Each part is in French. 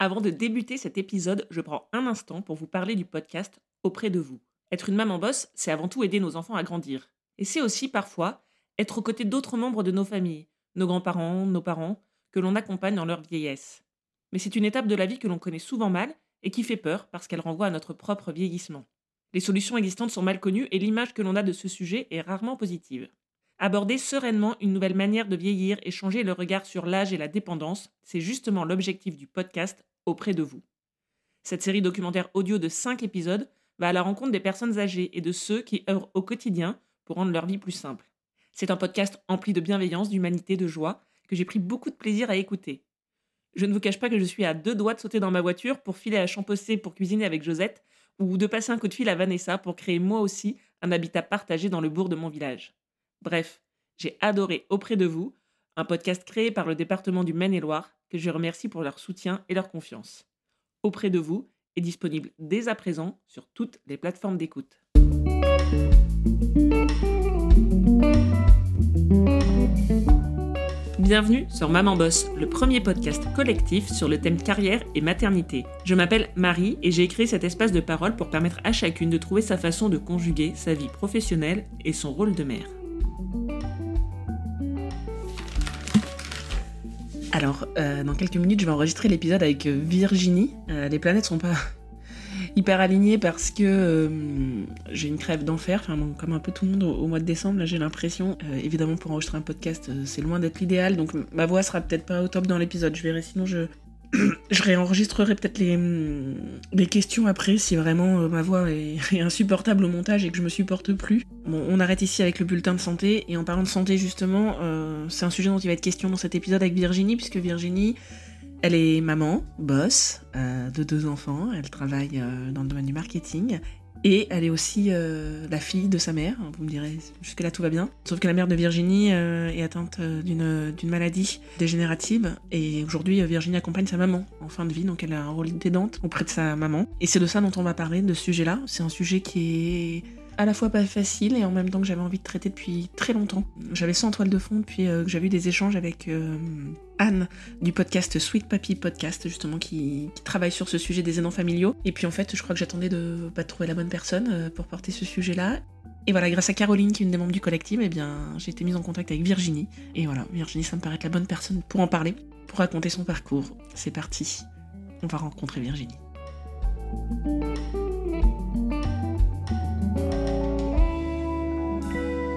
Avant de débuter cet épisode, je prends un instant pour vous parler du podcast Auprès de vous. Être une maman bosse, c'est avant tout aider nos enfants à grandir. Et c'est aussi parfois être aux côtés d'autres membres de nos familles, nos grands-parents, nos parents, que l'on accompagne dans leur vieillesse. Mais c'est une étape de la vie que l'on connaît souvent mal et qui fait peur parce qu'elle renvoie à notre propre vieillissement. Les solutions existantes sont mal connues et l'image que l'on a de ce sujet est rarement positive. Aborder sereinement une nouvelle manière de vieillir et changer le regard sur l'âge et la dépendance, c'est justement l'objectif du podcast auprès de vous. Cette série documentaire audio de 5 épisodes va à la rencontre des personnes âgées et de ceux qui œuvrent au quotidien pour rendre leur vie plus simple. C'est un podcast empli de bienveillance, d'humanité, de joie, que j'ai pris beaucoup de plaisir à écouter. Je ne vous cache pas que je suis à deux doigts de sauter dans ma voiture pour filer à Champossé pour cuisiner avec Josette, ou de passer un coup de fil à Vanessa pour créer moi aussi un habitat partagé dans le bourg de mon village. Bref, j'ai adoré Auprès de vous, un podcast créé par le département du Maine-et-Loire, que je remercie pour leur soutien et leur confiance. Auprès de vous est disponible dès à présent sur toutes les plateformes d'écoute. Bienvenue sur Maman Boss, le premier podcast collectif sur le thème carrière et maternité. Je m'appelle Marie et j'ai créé cet espace de parole pour permettre à chacune de trouver sa façon de conjuguer sa vie professionnelle et son rôle de mère. Alors, euh, dans quelques minutes, je vais enregistrer l'épisode avec euh, Virginie. Euh, les planètes sont pas hyper alignées parce que j'ai une crève d'enfer, enfin, comme un peu tout le monde au, mois de décembre. Là, j'ai l'impression, évidemment, pour enregistrer un podcast, c'est loin d'être l'idéal, donc ma voix sera peut-être pas au top dans l'épisode. Je verrai, sinon je, je réenregistrerai peut-être les, les, questions après si vraiment euh, ma voix est, insupportable au montage et que je me supporte plus. Bon, on arrête ici avec le bulletin de santé. Et en parlant de santé justement, euh, c'est un sujet dont il va être question dans cet épisode avec Virginie puisque Virginie, elle est maman, boss euh, de deux enfants, elle travaille dans le domaine du marketing et elle est aussi euh, la fille de sa mère. Vous me direz, jusque-là tout va bien. Sauf que la mère de Virginie euh, est atteinte euh, d'une maladie dégénérative. Et aujourd'hui, Virginie accompagne sa maman en fin de vie. Donc elle a un rôle d'aidante auprès de sa maman. Et c'est de ça dont on va parler, de ce sujet-là. C'est un sujet qui est à la fois pas facile et en même temps que j'avais envie de traiter depuis très longtemps. J'avais ça en toile de fond depuis que j'avais eu des échanges avec Anne du podcast Sweet Papi Podcast, justement, qui, travaille sur ce sujet des aidants familiaux. Et puis en fait, je crois que j'attendais de, pas trouver la bonne personne euh, pour porter ce sujet-là. Et voilà, grâce à Caroline, qui est une des membres du collectif, eh bien, j'ai été mise en contact avec Virginie. Et voilà, Virginie, ça me paraît être la bonne personne pour en parler, pour raconter son parcours. C'est parti, on va rencontrer Virginie.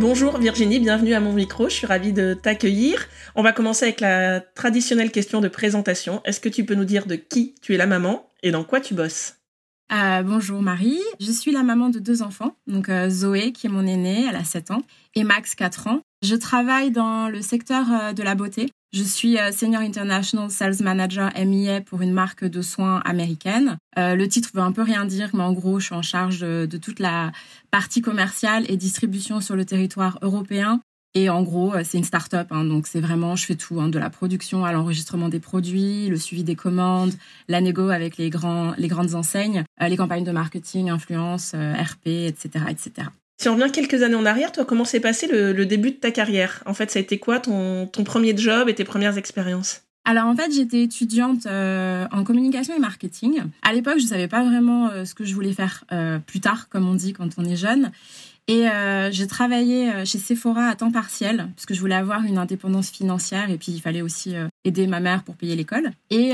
Bonjour Virginie, bienvenue à mon micro, je suis ravie de t'accueillir. On va commencer avec la traditionnelle question de présentation. Est-ce que tu peux nous dire de qui tu es la maman et dans quoi tu bosses? Euh, bonjour Marie, je suis la maman de deux enfants, donc euh, Zoé qui est mon aînée, elle a 7 ans, et Max 4 ans. Je travaille dans le secteur euh, de la beauté, je suis euh, Senior International Sales Manager MEA pour une marque de soins américaine. Euh, le titre veut un peu rien dire, mais en gros, je suis en charge de, toute la partie commerciale et distribution sur le territoire européen. Et en gros, c'est une start-up, hein, donc c'est vraiment, je fais tout, hein, de la production à l'enregistrement des produits, le suivi des commandes, la négo avec les grands, les grandes enseignes, les campagnes de marketing, influence, RP, etc., etc. Si on revient quelques années en arrière, toi, comment s'est passé le, début de ta carrière? En fait, ça a été quoi ton, premier job et tes premières expériences? Alors en fait, j'étais étudiante euh, en communication et marketing. À l'époque, je ne savais pas vraiment euh, ce que je voulais faire euh, plus tard, comme on dit quand on est jeune. Et j'ai travaillé chez Sephora à temps partiel, parce que je voulais avoir une indépendance financière et puis il fallait aussi aider ma mère pour payer l'école. Et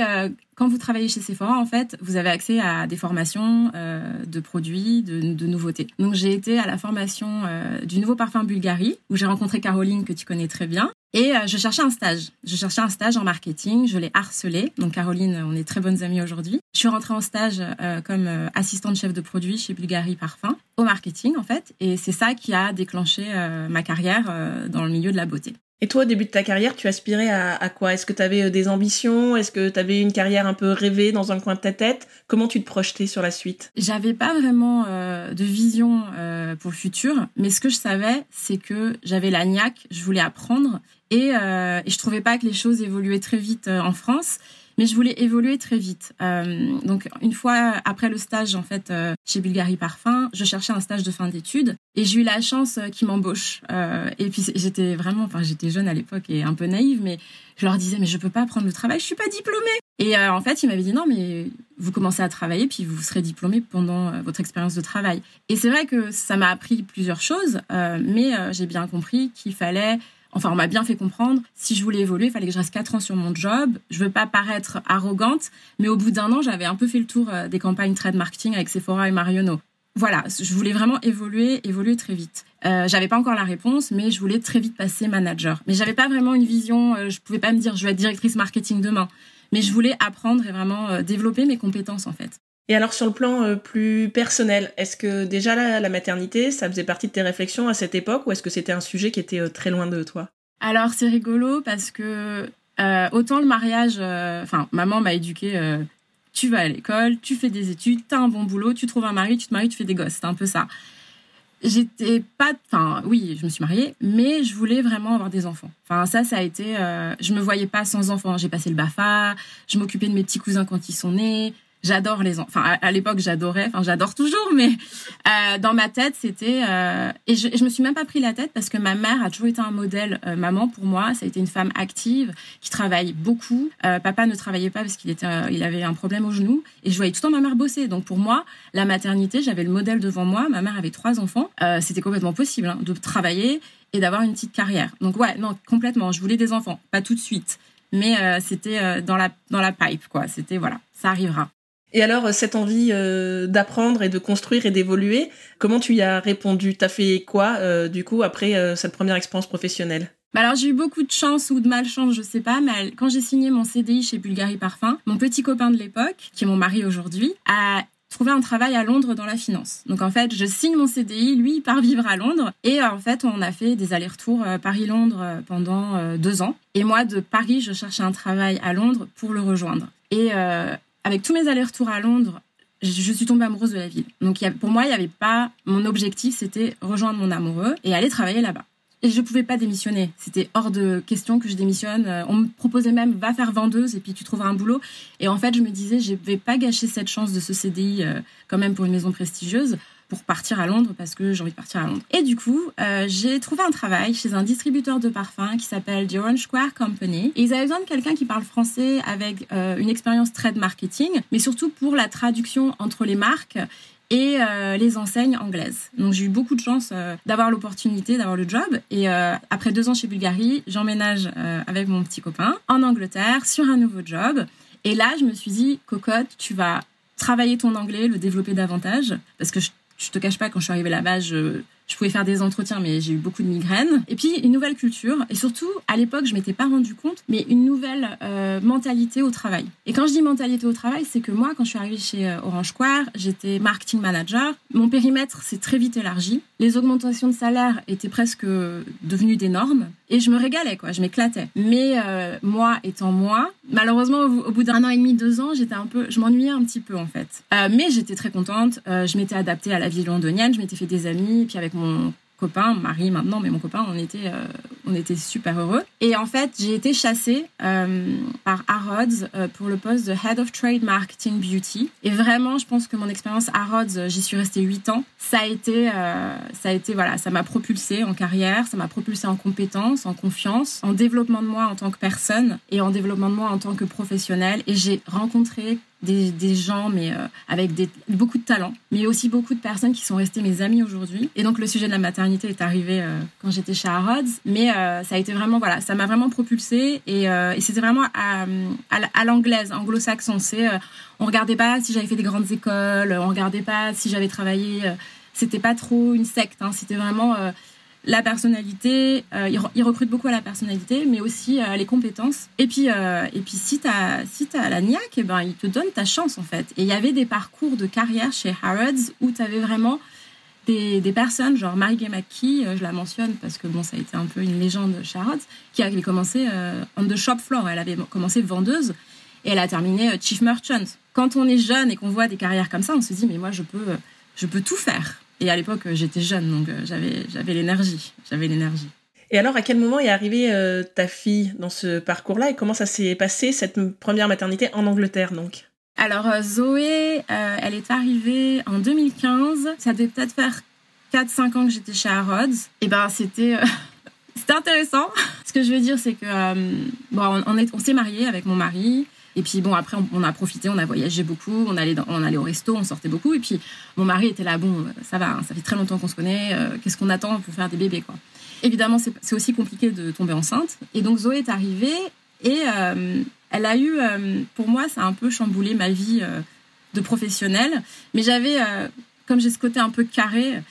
quand vous travaillez chez Sephora, en fait, vous avez accès à des formations euh, de produits, de, nouveautés. Donc j'ai été à la formation euh, du nouveau parfum Bulgarie, où j'ai rencontré Caroline, que tu connais très bien. Et euh, je cherchais un stage. Je cherchais un stage en marketing. Je l'ai harcelé. Donc Caroline, on est très bonnes amies aujourd'hui. Je suis rentrée en stage comme assistante chef de produit chez Bulgarie Parfum, au marketing en fait. Et c'est ça qui a déclenché ma carrière dans le milieu de la beauté. Et toi, au début de ta carrière, tu aspirais à, quoi? Est-ce que tu avais euh, des ambitions? Est-ce que tu avais une carrière un peu rêvée dans un coin de ta tête? Comment tu te projetais sur la suite? J'avais pas vraiment euh, de vision euh, pour le futur, mais ce que je savais, c'est que j'avais la niaque, je voulais apprendre et, et je trouvais pas que les choses évoluaient très vite en France mais je voulais évoluer très vite. Euh, donc une fois après le stage en fait euh, chez Bulgarie Parfum, je cherchais un stage de fin d'études et j'ai eu la chance euh, qu'ils m'embauchent. Euh, et puis j'étais vraiment, enfin j'étais jeune à l'époque et un peu naïve, mais je leur disais mais je peux pas prendre le travail, je suis pas diplômée. Et en fait, il m'avait dit non, mais vous commencez à travailler, puis vous serez diplômé pendant votre expérience de travail. Et c'est vrai que ça m'a appris plusieurs choses, mais j'ai bien compris qu'il fallait Enfin, on m'a bien fait comprendre, si je voulais évoluer, il fallait que je reste 4 ans sur mon job. Je veux pas paraître arrogante, mais au bout d'un an, j'avais un peu fait le tour euh, des campagnes trade marketing avec Sephora et Marionneau. Voilà, je voulais vraiment évoluer, évoluer très vite. Euh, j'avais pas encore la réponse, mais je voulais très vite passer manager. Mais j'avais pas vraiment une vision. Euh, je pouvais pas me dire je vais être directrice marketing demain. Mais je voulais apprendre et vraiment euh, développer mes compétences en fait. Et alors sur le plan plus personnel, est-ce que déjà la, maternité, ça faisait partie de tes réflexions à cette époque ou est-ce que c'était un sujet qui était très loin de toi? Alors c'est rigolo parce que autant le mariage, enfin maman m'a éduquée tu vas à l'école, tu fais des études, tu as un bon boulot, tu trouves un mari, tu te maries, tu fais des gosses. C'est un peu ça. J'étais pas, enfin oui, je me suis mariée, mais je voulais vraiment avoir des enfants. Enfin ça, ça a été, euh, je me voyais pas sans enfants. J'ai passé le Bafa, je m'occupais de mes petits cousins quand ils sont nés, J'adore les enfants. Enfin, à, l'époque, j'adorais. Enfin, j'adore toujours, mais euh, dans ma tête, c'était. Euh, et je, je me suis même pas pris la tête parce que ma mère a toujours été un modèle euh, maman pour moi. Ça a été une femme active qui travaille beaucoup. Euh, papa ne travaillait pas parce qu'il était, euh, il avait un problème au genou. Et je voyais tout le temps ma mère bosser. Donc pour moi, la maternité, j'avais le modèle devant moi. Ma mère avait trois enfants. c'était complètement possible hein, de travailler et d'avoir une petite carrière. Donc ouais, non, complètement. Je voulais des enfants, pas tout de suite, mais c'était dans la dans la pipe, quoi. C'était voilà, ça arrivera. Et alors, euh, cette envie euh, d'apprendre et de construire et d'évoluer, comment tu y as répondu? T'as fait quoi, euh, du coup, après cette première expérience professionnelle? Bah alors j'ai eu beaucoup de chance ou de malchance, je sais pas, mais quand j'ai signé mon CDI chez Bulgari Parfum, mon petit copain de l'époque, qui est mon mari aujourd'hui, a trouvé un travail à Londres dans la finance. Donc en fait, je signe mon CDI, lui il part vivre à Londres et en fait on a fait des allers-retours Paris-Londres pendant deux ans. Et moi de Paris, je cherchais un travail à Londres pour le rejoindre. Et avec tous mes allers-retours à Londres, je suis tombée amoureuse de la ville. Donc pour moi, il n'y avait pas. Mon objectif, c'était rejoindre mon amoureux et aller travailler là-bas. Et je ne pouvais pas démissionner. C'était hors de question que je démissionne. Euh, on me proposait même va faire vendeuse et puis tu trouveras un boulot. Et en fait, je me disais je ne vais pas gâcher cette chance de ce CDI euh, quand même pour une maison prestigieuse pour partir à Londres parce que j'ai envie de partir à Londres. Et du coup, euh, j'ai trouvé un travail chez un distributeur de parfums qui s'appelle The Orange Square Company. Et ils avaient besoin de quelqu'un qui parle français avec euh, une expérience trade marketing, mais surtout pour la traduction entre les marques et euh, les enseignes anglaises. Donc j'ai eu beaucoup de chance d'avoir l'opportunité, d'avoir le job. Et après deux ans chez Bulgarie, j'emménage avec mon petit copain en Angleterre sur un nouveau job. Et là, je me suis dit, cocotte, tu vas travailler ton anglais, le développer davantage, parce que je te cache pas, quand je suis arrivée là-bas, je, je pouvais faire des entretiens, mais j'ai eu beaucoup de migraines. Et puis une nouvelle culture, et surtout à l'époque, je m'étais pas rendu compte, mais une nouvelle euh, mentalité au travail. Et quand je dis mentalité au travail, c'est que moi, quand je suis arrivée chez euh, Orange Square, j'étais marketing manager. Mon périmètre s'est très vite élargi. Les augmentations de salaire étaient presque devenues des normes, et je me régalais, quoi. Je m'éclatais. Mais euh, moi étant moi, malheureusement, au, bout d'un an et demi, deux ans, j'étais un peu, je m'ennuyais un petit peu en fait. mais j'étais très contente. je m'étais adaptée à la vie londonienne. Je m'étais fait des amis, puis avec mon copain, mari maintenant, mais mon copain, on était, euh, on était super heureux. Et en fait, j'ai été chassée euh, par Harrods euh, pour le poste de Head of Trade Marketing Beauty. Et vraiment, je pense que mon expérience Harrods, j'y suis restée 8 ans. Ça a été, ça a été, voilà, ça m'a propulsée en carrière, ça m'a propulsée en compétences, en confiance, en développement de moi en tant que personne et en développement de moi en tant que professionnel. Et j'ai rencontré des, gens mais euh, avec beaucoup de talent, mais aussi beaucoup de personnes qui sont restées mes amis aujourd'hui. Et donc le sujet de la maternité est arrivé euh, quand j'étais chez Harrods, mais euh, ça a été vraiment voilà, ça m'a vraiment propulsée et, c'était vraiment à l'anglaise, anglo-saxon. C'est on regardait pas si j'avais fait des grandes écoles, on regardait pas si j'avais travaillé. c'était pas trop une secte, hein, c'était vraiment la personnalité, euh, il, recrute beaucoup à la personnalité, mais aussi euh, les compétences. Et puis, euh, et puis si tu as, si as la niaque, eh ben, il te donne ta chance en fait. Et il y avait des parcours de carrière chez Harrods où tu avais vraiment des, des, personnes, genre Maggie McKee, je la mentionne parce que bon, ça a été un peu une légende chez Harrods, qui avait commencé on the shop floor. Elle avait commencé vendeuse et elle a terminé chief merchant. Quand on est jeune et qu'on voit des carrières comme ça, on se dit mais moi je peux, je peux tout faire. Et à l'époque, euh, j'étais jeune, donc euh, j'avais, j'avais l'énergie. J'avais l'énergie. Et alors, à quel moment est arrivée euh, ta fille dans ce parcours-là et comment ça s'est passé, cette première maternité en Angleterre, donc? Alors, Zoé, elle est arrivée en 2015. Ça devait peut-être faire 4-5 ans que j'étais chez Harrods. Et ben, c'était... c'était intéressant. Ce que je veux dire, c'est que bon, on, est, on s'est mariés avec mon mari. Et puis bon, après, on, a profité, on a voyagé beaucoup, on allait, on allait au resto, on sortait beaucoup. Et puis mon mari était là, bon, ça va, hein, ça fait très longtemps qu'on se connaît, qu'est-ce qu'on attend pour faire des bébés, quoi. Évidemment, c'est aussi compliqué de tomber enceinte. Et donc Zoé est arrivée et elle a eu, pour moi, ça a un peu chamboulé ma vie de professionnelle. Mais j'avais, comme j'ai ce côté un peu carré,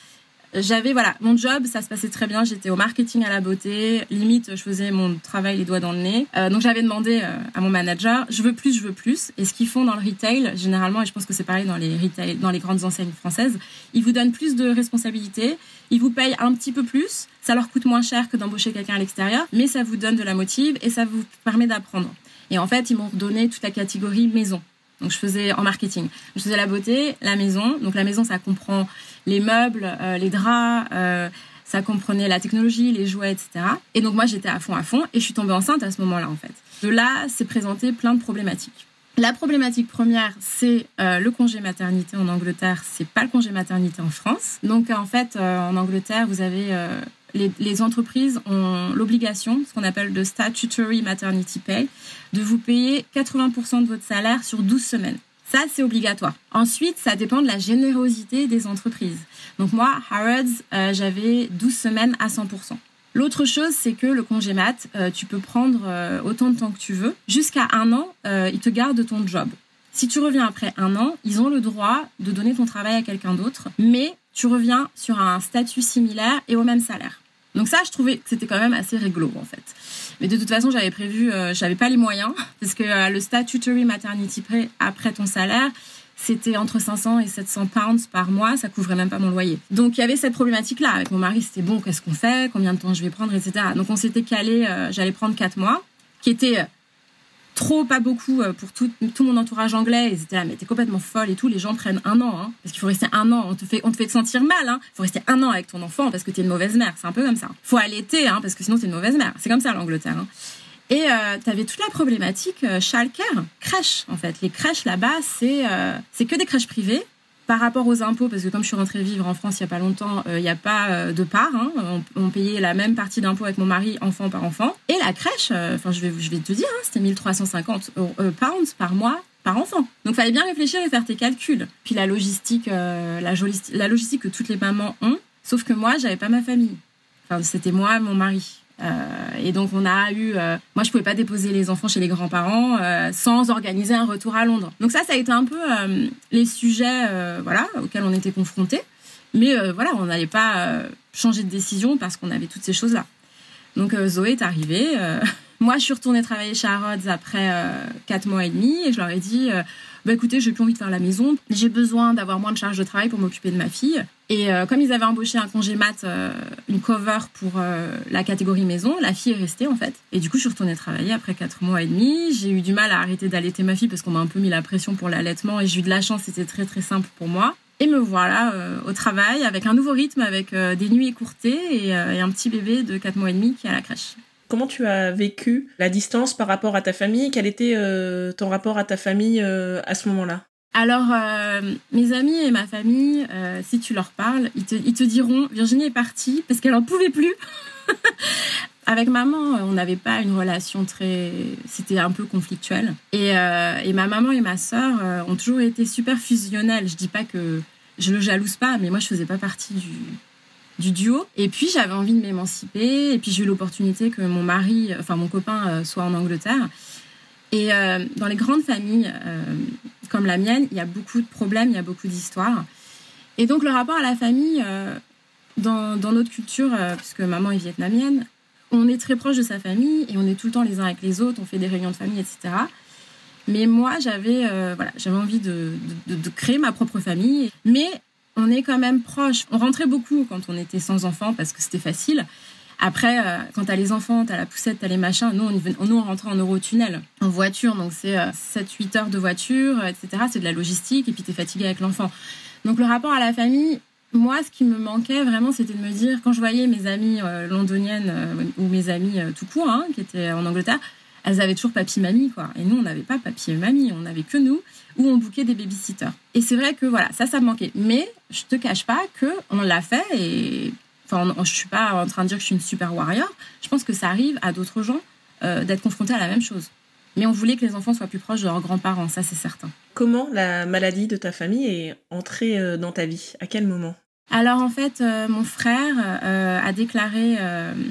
j'avais voilà mon job ça se passait très bien. J'étais au marketing à la beauté. Limite je faisais mon travail les doigts dans le nez. Euh, donc j'avais demandé euh, à mon manager je veux plus je veux plus et ce qu'ils font dans le retail généralement et je pense que c'est pareil dans les dans les grandes enseignes françaises ils vous donnent plus de responsabilités. Ils vous payent un petit peu plus. Ça leur coûte moins cher que d'embaucher quelqu'un à l'extérieur mais ça vous donne de la motive et ça vous permet d'apprendre. Et en fait ils m'ont donné toute la catégorie maison donc je faisais en marketing. Je faisais la beauté, la maison. Donc la maison, ça comprend les meubles, euh, les draps, euh, ça comprenait la technologie, les jouets, etc. Et donc moi, j'étais à fond, à fond, et je suis tombée enceinte à ce moment-là, en fait. De là, c'est présenté plein de problématiques. La problématique première, c'est euh, le congé maternité en Angleterre. C'est pas le congé maternité en France. Donc en fait, en Angleterre, vous avez les, entreprises ont l'obligation, ce qu'on appelle de statutory maternity pay, de vous payer 80% de votre salaire sur 12 semaines. Ça, c'est obligatoire. Ensuite, ça dépend de la générosité des entreprises. Donc moi, Harrods, euh, j'avais 12 semaines à 100%. L'autre chose, c'est que le congé mat, euh, tu peux prendre euh, autant de temps que tu veux. Jusqu'à un an, ils te gardent ton job. Si tu reviens après un an, ils ont le droit de donner ton travail à quelqu'un d'autre, mais tu reviens sur un statut similaire et au même salaire. Donc ça, je trouvais que c'était quand même assez réglo en fait. Mais de toute façon, j'avais prévu, euh, j'avais pas les moyens parce que euh, le statutory maternity pay après ton salaire, c'était entre 500 et 700 pounds par mois, ça couvrait même pas mon loyer. Donc il y avait cette problématique-là avec mon mari, c'était bon, qu'est-ce qu'on fait, combien de temps je vais prendre, etc. Donc on s'était calé, euh, j'allais prendre 4 mois, qui était trop, pas beaucoup euh, pour tout, mon entourage anglais. Ils étaient là, mais t'es complètement folle et tout. Les gens prennent un an, hein, parce qu'il faut rester un an. On te fait, on te fait te sentir mal. Hein. Il faut rester un an avec ton enfant parce que t'es une mauvaise mère. C'est un peu comme ça. Faut allaiter, hein, parce que sinon t'es une mauvaise mère. C'est comme ça l'Angleterre. Hein. Et euh, tu avais toute la problématique euh, crèche en fait. Les crèches là-bas, c'est euh, c'est que des crèches privées par rapport aux impôts, parce que comme je suis rentrée vivre en France il n'y a pas longtemps, euh, il n'y a pas euh, de part. Hein. on, payait la même partie d'impôt avec mon mari, enfant par enfant. Et la crèche, euh, enfin je, vais, je vais te dire, hein, c'était 1350 pounds par mois par enfant. Donc fallait bien réfléchir et faire tes calculs. Puis la logistique, la, la logistique que toutes les mamans ont, sauf que moi, j'avais pas ma famille. Enfin, c'était moi, mon mari. Euh, et donc on a eu, euh, moi je pouvais pas déposer les enfants chez les grands-parents euh, sans organiser un retour à Londres. Donc ça, ça a été un peu les sujets, voilà, auxquels on était confrontés. Mais voilà, on n'allait pas changer de décision parce qu'on avait toutes ces choses-là. Donc Zoé est arrivée. moi, je suis retournée travailler chez Harrods après quatre mois et demi et je leur ai dit bah écoutez, j'ai plus envie de faire la maison, j'ai besoin d'avoir moins de charges de travail pour m'occuper de ma fille. Et euh, comme ils avaient embauché un congé mat, euh, une cover pour euh, la catégorie maison, la fille est restée en fait. Et du coup, je suis retournée travailler après 4 mois et demi. J'ai eu du mal à arrêter d'allaiter ma fille parce qu'on m'a un peu mis la pression pour l'allaitement et j'ai eu de la chance, c'était très très simple pour moi. Et me voilà au travail avec un nouveau rythme, avec des nuits écourtées et, et un petit bébé de 4 mois et demi qui est à la crèche. Comment tu as vécu la distance par rapport à ta famille? Quel était euh, ton rapport à ta famille euh, à ce moment-là? Alors, euh, mes amis et ma famille, si tu leur parles, ils te, diront Virginie est partie parce qu'elle n'en pouvait plus. Avec maman, on n'avait pas une relation très. C'était un peu conflictuel. Et, et ma maman et ma sœur ont toujours été super fusionnelles. Je dis pas que je le jalouse pas, mais moi, je faisais pas partie du, du duo. Et puis j'avais envie de m'émanciper. Et puis j'ai eu l'opportunité que mon mari, enfin mon copain, euh, soit en Angleterre. Et euh, dans les grandes familles euh, comme la mienne, il y a beaucoup de problèmes, il y a beaucoup d'histoires. Et donc le rapport à la famille, dans, notre culture, puisque maman est vietnamienne, on est très proche de sa famille et on est tout le temps les uns avec les autres, on fait des réunions de famille, etc. Mais moi, j'avais voilà, envie de, de, créer ma propre famille. Mais on est quand même proche. On rentrait beaucoup quand on était sans enfants parce que c'était facile. Après, euh, quand t'as les enfants, t'as la poussette, t'as les machins, nous on, nous, on rentrait en Eurotunnel, en voiture, donc c'est 7-8 euh, heures de voiture, etc. C'est de la logistique, et puis t'es fatigué avec l'enfant. Donc le rapport à la famille, moi, ce qui me manquait vraiment, c'était de me dire, quand je voyais mes amies euh, londoniennes ou mes amies tout court, hein, qui étaient en Angleterre, elles avaient toujours papy-mamie, quoi. Et nous, on n'avait pas papy et mamie, on n'avait que nous, ou on bouquait des babysitters. Et c'est vrai que voilà, ça, ça me manquait. Mais je te cache pas que on l'a fait et enfin, je suis pas en train de dire que je suis une super warrior. Je pense que ça arrive à d'autres gens euh, d'être confrontés à la même chose. Mais on voulait que les enfants soient plus proches de leurs grands-parents, ça c'est certain. Comment la maladie de ta famille est entrée euh, dans ta vie? À quel moment? Alors en fait, euh, mon frère euh, a déclaré,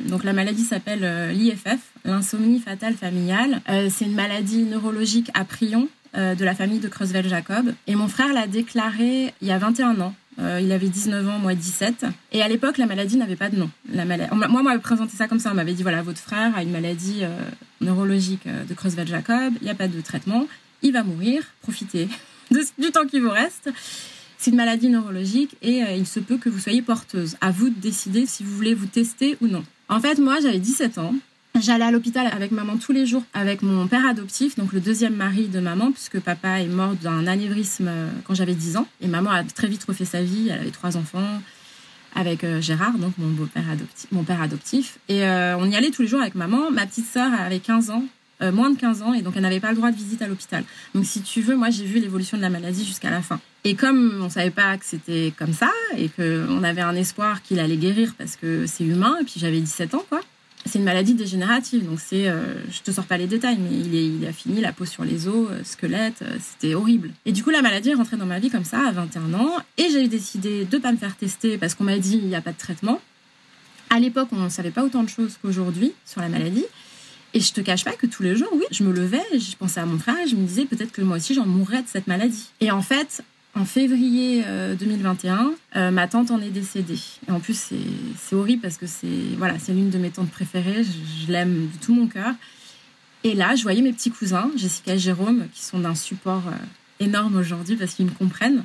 donc la maladie s'appelle l'IFF, l'insomnie fatale familiale. c'est une maladie neurologique à prion de la famille de Creutzfeldt-Jacob. Et mon frère l'a déclaré il y a 21 ans. Euh, il avait 19 ans, moi 17. Et à l'époque, la maladie n'avait pas de nom. La maladie... Moi, on m'avait présenté ça comme ça. On m'avait dit, voilà, votre frère a une maladie euh, neurologique euh, de Creutzfeldt-Jacob. Il n'y a pas de traitement. Il va mourir. Profitez du temps qui vous reste. C'est une maladie neurologique et il se peut que vous soyez porteuse. À vous de décider si vous voulez vous tester ou non. En fait, moi, j'avais 17 ans. J'allais à l'hôpital avec maman tous les jours, avec mon père adoptif, donc le deuxième mari de maman, puisque papa est mort d'un anévrisme euh, quand j'avais 10 ans. Et maman a très vite refait sa vie, elle avait trois enfants avec euh, Gérard, donc mon beau-père adoptif, mon père adoptif. Et euh, on y allait tous les jours avec maman. Ma petite sœur avait 15 ans, moins de 15 ans, et donc elle n'avait pas le droit de visite à l'hôpital. Donc si tu veux, moi j'ai vu l'évolution de la maladie jusqu'à la fin. Et comme on savait pas que c'était comme ça, et qu'on avait un espoir qu'il allait guérir parce que c'est humain, et puis j'avais 17 ans, quoi c'est une maladie dégénérative, donc c'est, euh, je te sors pas les détails, mais il, a fini la peau sur les os, euh, squelette, euh, c'était horrible. Et du coup, la maladie est rentrée dans ma vie comme ça à 21 ans, et j'ai décidé de pas me faire tester parce qu'on m'a dit il n'y a pas de traitement. À l'époque, on ne savait pas autant de choses qu'aujourd'hui sur la maladie. Et je te cache pas que tous les jours, oui, je me levais, je pensais à mon frère je me disais peut-être que moi aussi j'en mourrais de cette maladie. Et en fait, en février 2021, euh, euh, ma tante en est décédée. Et en plus, c'est horrible parce que c'est voilà, c'est l'une de mes tantes préférées. Je, l'aime de tout mon cœur. Et là, je voyais mes petits cousins, Jessica et Jérôme, qui sont d'un support euh, énorme aujourd'hui parce qu'ils me comprennent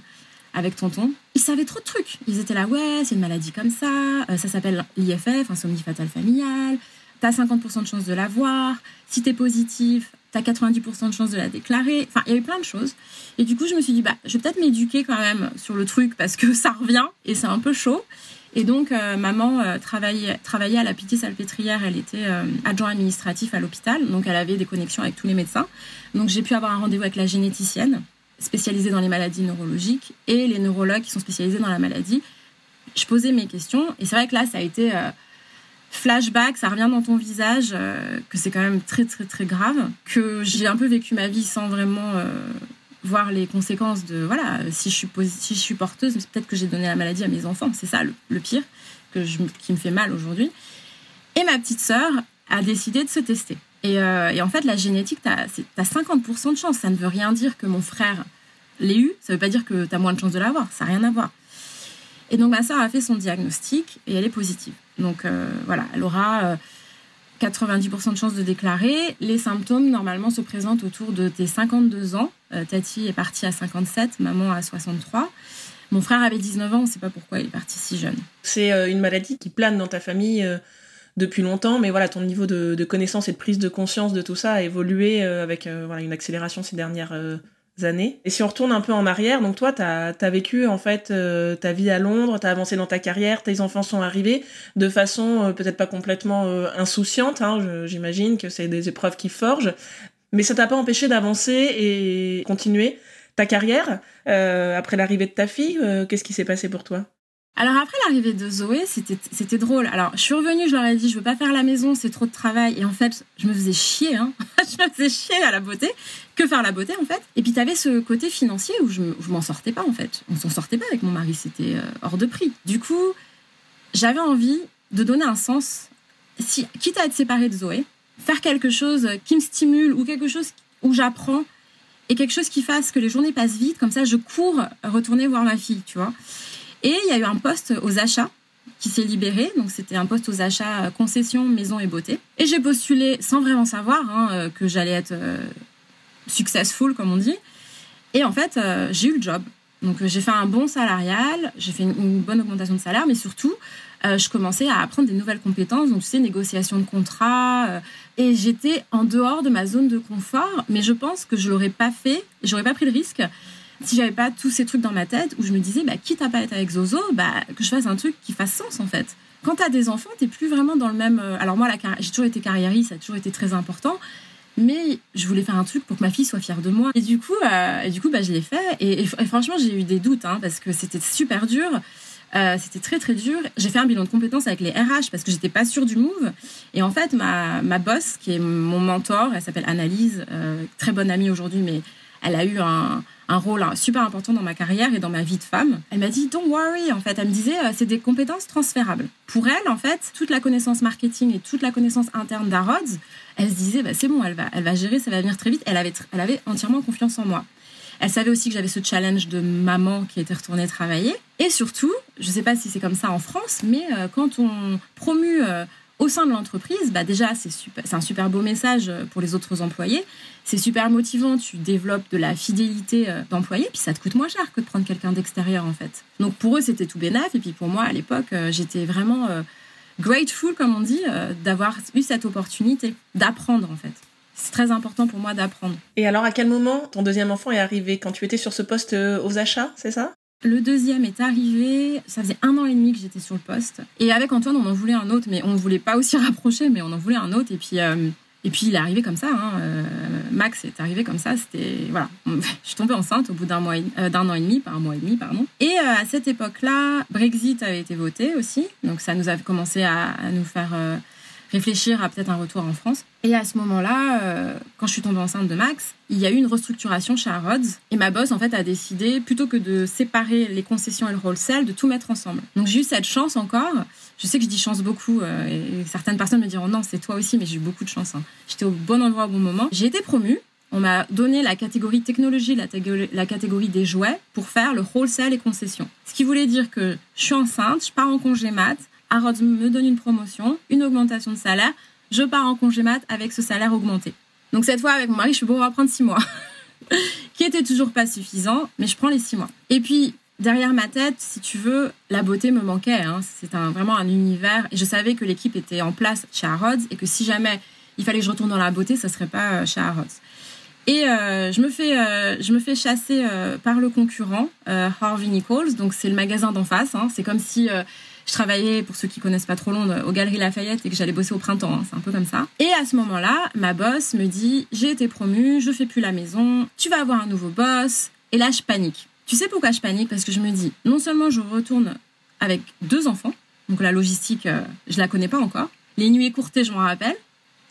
avec tonton. Ils savaient trop de trucs. Ils étaient là, ouais, c'est une maladie comme ça. ça s'appelle l'IFF, insomnie fatale familiale. T'as 50% de chances de l'avoir. Si t'es positif, t'as 90% de chances de la déclarer. Enfin, il y avait plein de choses. Et du coup, je me suis dit, bah, je vais peut-être m'éduquer quand même sur le truc parce que ça revient et c'est un peu chaud. Et donc, euh, maman euh, travaillait, travaillait à la Pitié Salpêtrière. Elle était euh, adjoint administratif à l'hôpital. Donc, elle avait des connexions avec tous les médecins. Donc, j'ai pu avoir un rendez-vous avec la généticienne spécialisée dans les maladies neurologiques et les neurologues qui sont spécialisés dans la maladie. Je posais mes questions et c'est vrai que là, ça a été flashback, ça revient dans ton visage, euh, que c'est quand même très très très grave, que j'ai un peu vécu ma vie sans vraiment euh, voir les conséquences de voilà si je suis si je suis porteuse, peut-être que j'ai donné la maladie à mes enfants, c'est ça le, pire que qui me fait mal aujourd'hui. Et ma petite sœur a décidé de se tester. Et, euh, en fait, la génétique, tu as, 50% de chance. Ça ne veut rien dire que mon frère l'ait eu. Ça ne veut pas dire que tu as moins de chance de l'avoir. Ça n'a rien à voir. Et donc, ma sœur a fait son diagnostic et elle est positive. Donc euh, voilà, elle aura 90% euh, de chances de déclarer. Les symptômes, normalement, se présentent autour de tes 52 ans. Euh, Tati est partie à 57, maman à 63. Mon frère avait 19 ans, on ne sait pas pourquoi il est parti si jeune. C'est une maladie qui plane dans ta famille depuis longtemps, mais voilà, ton niveau de, connaissance et de prise de conscience de tout ça a évolué avec une accélération ces dernières années. Et si on retourne un peu en arrière, donc toi, tu as, vécu en fait euh, ta vie à Londres, tu as avancé dans ta carrière, tes enfants sont arrivés de façon euh, peut-être pas complètement euh, insouciante, hein, j'imagine que c'est des épreuves qui forgent, mais ça t'a pas empêché d'avancer et continuer ta carrière après l'arrivée de ta fille. Qu'est-ce qui s'est passé pour toi? Alors après l'arrivée de Zoé, c'était drôle. Alors je suis revenue, je leur ai dit je veux pas faire la maison, c'est trop de travail. Et en fait, je me faisais chier, hein. je me faisais chier à la beauté. Que faire la beauté en fait? Et puis tu avais ce côté financier où je, m'en sortais pas en fait. On s'en sortait pas avec mon mari, c'était euh, hors de prix. Du coup, j'avais envie de donner un sens, si, quitte à être séparée de Zoé, faire quelque chose qui me stimule ou quelque chose où j'apprends et quelque chose qui fasse que les journées passent vite. Comme ça, je cours retourner voir ma fille, tu vois. Et il y a eu un poste aux achats qui s'est libéré. Donc c'était un poste aux achats euh, concession, maison et beauté. Et j'ai postulé sans vraiment savoir hein, euh, que j'allais être euh, successful, comme on dit. Et en fait, j'ai eu le job. Donc j'ai fait un bon salarial, j'ai fait une, bonne augmentation de salaire, mais surtout, je commençais à apprendre des nouvelles compétences, donc tu sais, négociation de contrat. et j'étais en dehors de ma zone de confort, mais je pense que je l'aurais pas fait, j'aurais pas pris le risque si j'avais pas tous ces trucs dans ma tête où je me disais, bah, quitte à pas être avec Zozo, bah, que je fasse un truc qui fasse sens en fait. Quand tu as des enfants, t'es plus vraiment dans le même. Euh, alors moi, j'ai toujours été carriériste, ça a toujours été très important, mais je voulais faire un truc pour que ma fille soit fière de moi. Et du coup, euh, et du coup, bah, je l'ai fait. Et, franchement, j'ai eu des doutes hein, parce que c'était super dur. Euh, c'était très très dur. J'ai fait un bilan de compétences avec les RH parce que j'étais pas sûre du move. Et en fait, ma, ma boss, qui est mon mentor, elle s'appelle Annalise, euh, très bonne amie aujourd'hui, mais elle a eu un, rôle super important dans ma carrière et dans ma vie de femme. Elle m'a dit Don't worry, en fait. Elle me disait euh, c'est des compétences transférables. Pour elle, en fait, toute la connaissance marketing et toute la connaissance interne d'Arods, elle se disait bah, c'est bon, elle va, elle va gérer, ça va venir très vite. Elle avait, elle avait entièrement confiance en moi. Elle savait aussi que j'avais ce challenge de maman qui était retournée travailler. Et surtout, je ne sais pas si c'est comme ça en France, mais euh, quand on promue euh, au sein de l'entreprise, bah déjà, c'est un super beau message euh, pour les autres employés. C'est super motivant, tu développes de la fidélité d'employés, puis ça te coûte moins cher que de prendre quelqu'un d'extérieur, en fait. Donc pour eux, c'était tout bénef, et puis pour moi, à l'époque, j'étais vraiment grateful, comme on dit, d'avoir eu cette opportunité d'apprendre, en fait c'est très important pour moi d'apprendre. Et alors, à quel moment ton deuxième enfant est arrivé Quand tu étais sur ce poste euh, aux achats, c'est ça? Le deuxième est arrivé, ça faisait un an et demi que j'étais sur le poste. Et avec Antoine, on en voulait un autre, mais on ne voulait pas aussi rapprocher, mais on en voulait un autre. Et puis, euh, et puis il est arrivé comme ça. Hein, euh, Max est arrivé comme ça. C'était voilà, je suis tombée enceinte au bout d'un mois, d'un an et demi, pas un mois et demi, pardon. Et à cette époque-là, Brexit avait été voté aussi, donc ça nous a commencé à nous faire réfléchir à peut-être un retour en France. Et à ce moment-là, euh, quand je suis tombée enceinte de Max, il y a eu une restructuration chez Harrods. Et ma boss, en fait, a décidé, plutôt que de séparer les concessions et le wholesale, de tout mettre ensemble. Donc j'ai eu cette chance encore. Je sais que je dis chance beaucoup. Euh, et certaines personnes me diront non, c'est toi aussi, mais j'ai eu beaucoup de chance. Hein. J'étais au bon endroit au bon moment. J'ai été promue. On m'a donné la catégorie technologie, la, catégorie des jouets pour faire le wholesale et concessions. Ce qui voulait dire que je suis enceinte, je pars en congé mat, Harrods me donne une promotion, une augmentation de salaire, je pars en congé mat avec ce salaire augmenté. Donc cette fois, avec mon mari, je suis bon, on prendre six mois. qui était toujours pas suffisant, mais je prends les six mois. Et puis, derrière ma tête, si tu veux, la beauté me manquait. Hein. C'est vraiment un univers. Et je savais que l'équipe était en place chez Harrods et que si jamais il fallait que je retourne dans la beauté, ça serait pas euh, chez Harrods. Et euh, je, me fais, euh, je me fais chasser par le concurrent, Harvey Nichols. Donc, c'est le magasin d'en face. Hein. C'est comme si je travaillais, pour ceux qui connaissent pas trop Londres, aux Galeries Lafayette et que j'allais bosser au printemps. Hein, c'est un peu comme ça. Et à ce moment-là, ma boss me dit J'ai été promue, je fais plus la maison, tu vas avoir un nouveau boss. Et là, je panique. Tu sais pourquoi je panique? Parce que je me dis non seulement je retourne avec deux enfants, donc la logistique, euh, je la connais pas encore. Les nuits écourtées, je m'en rappelle.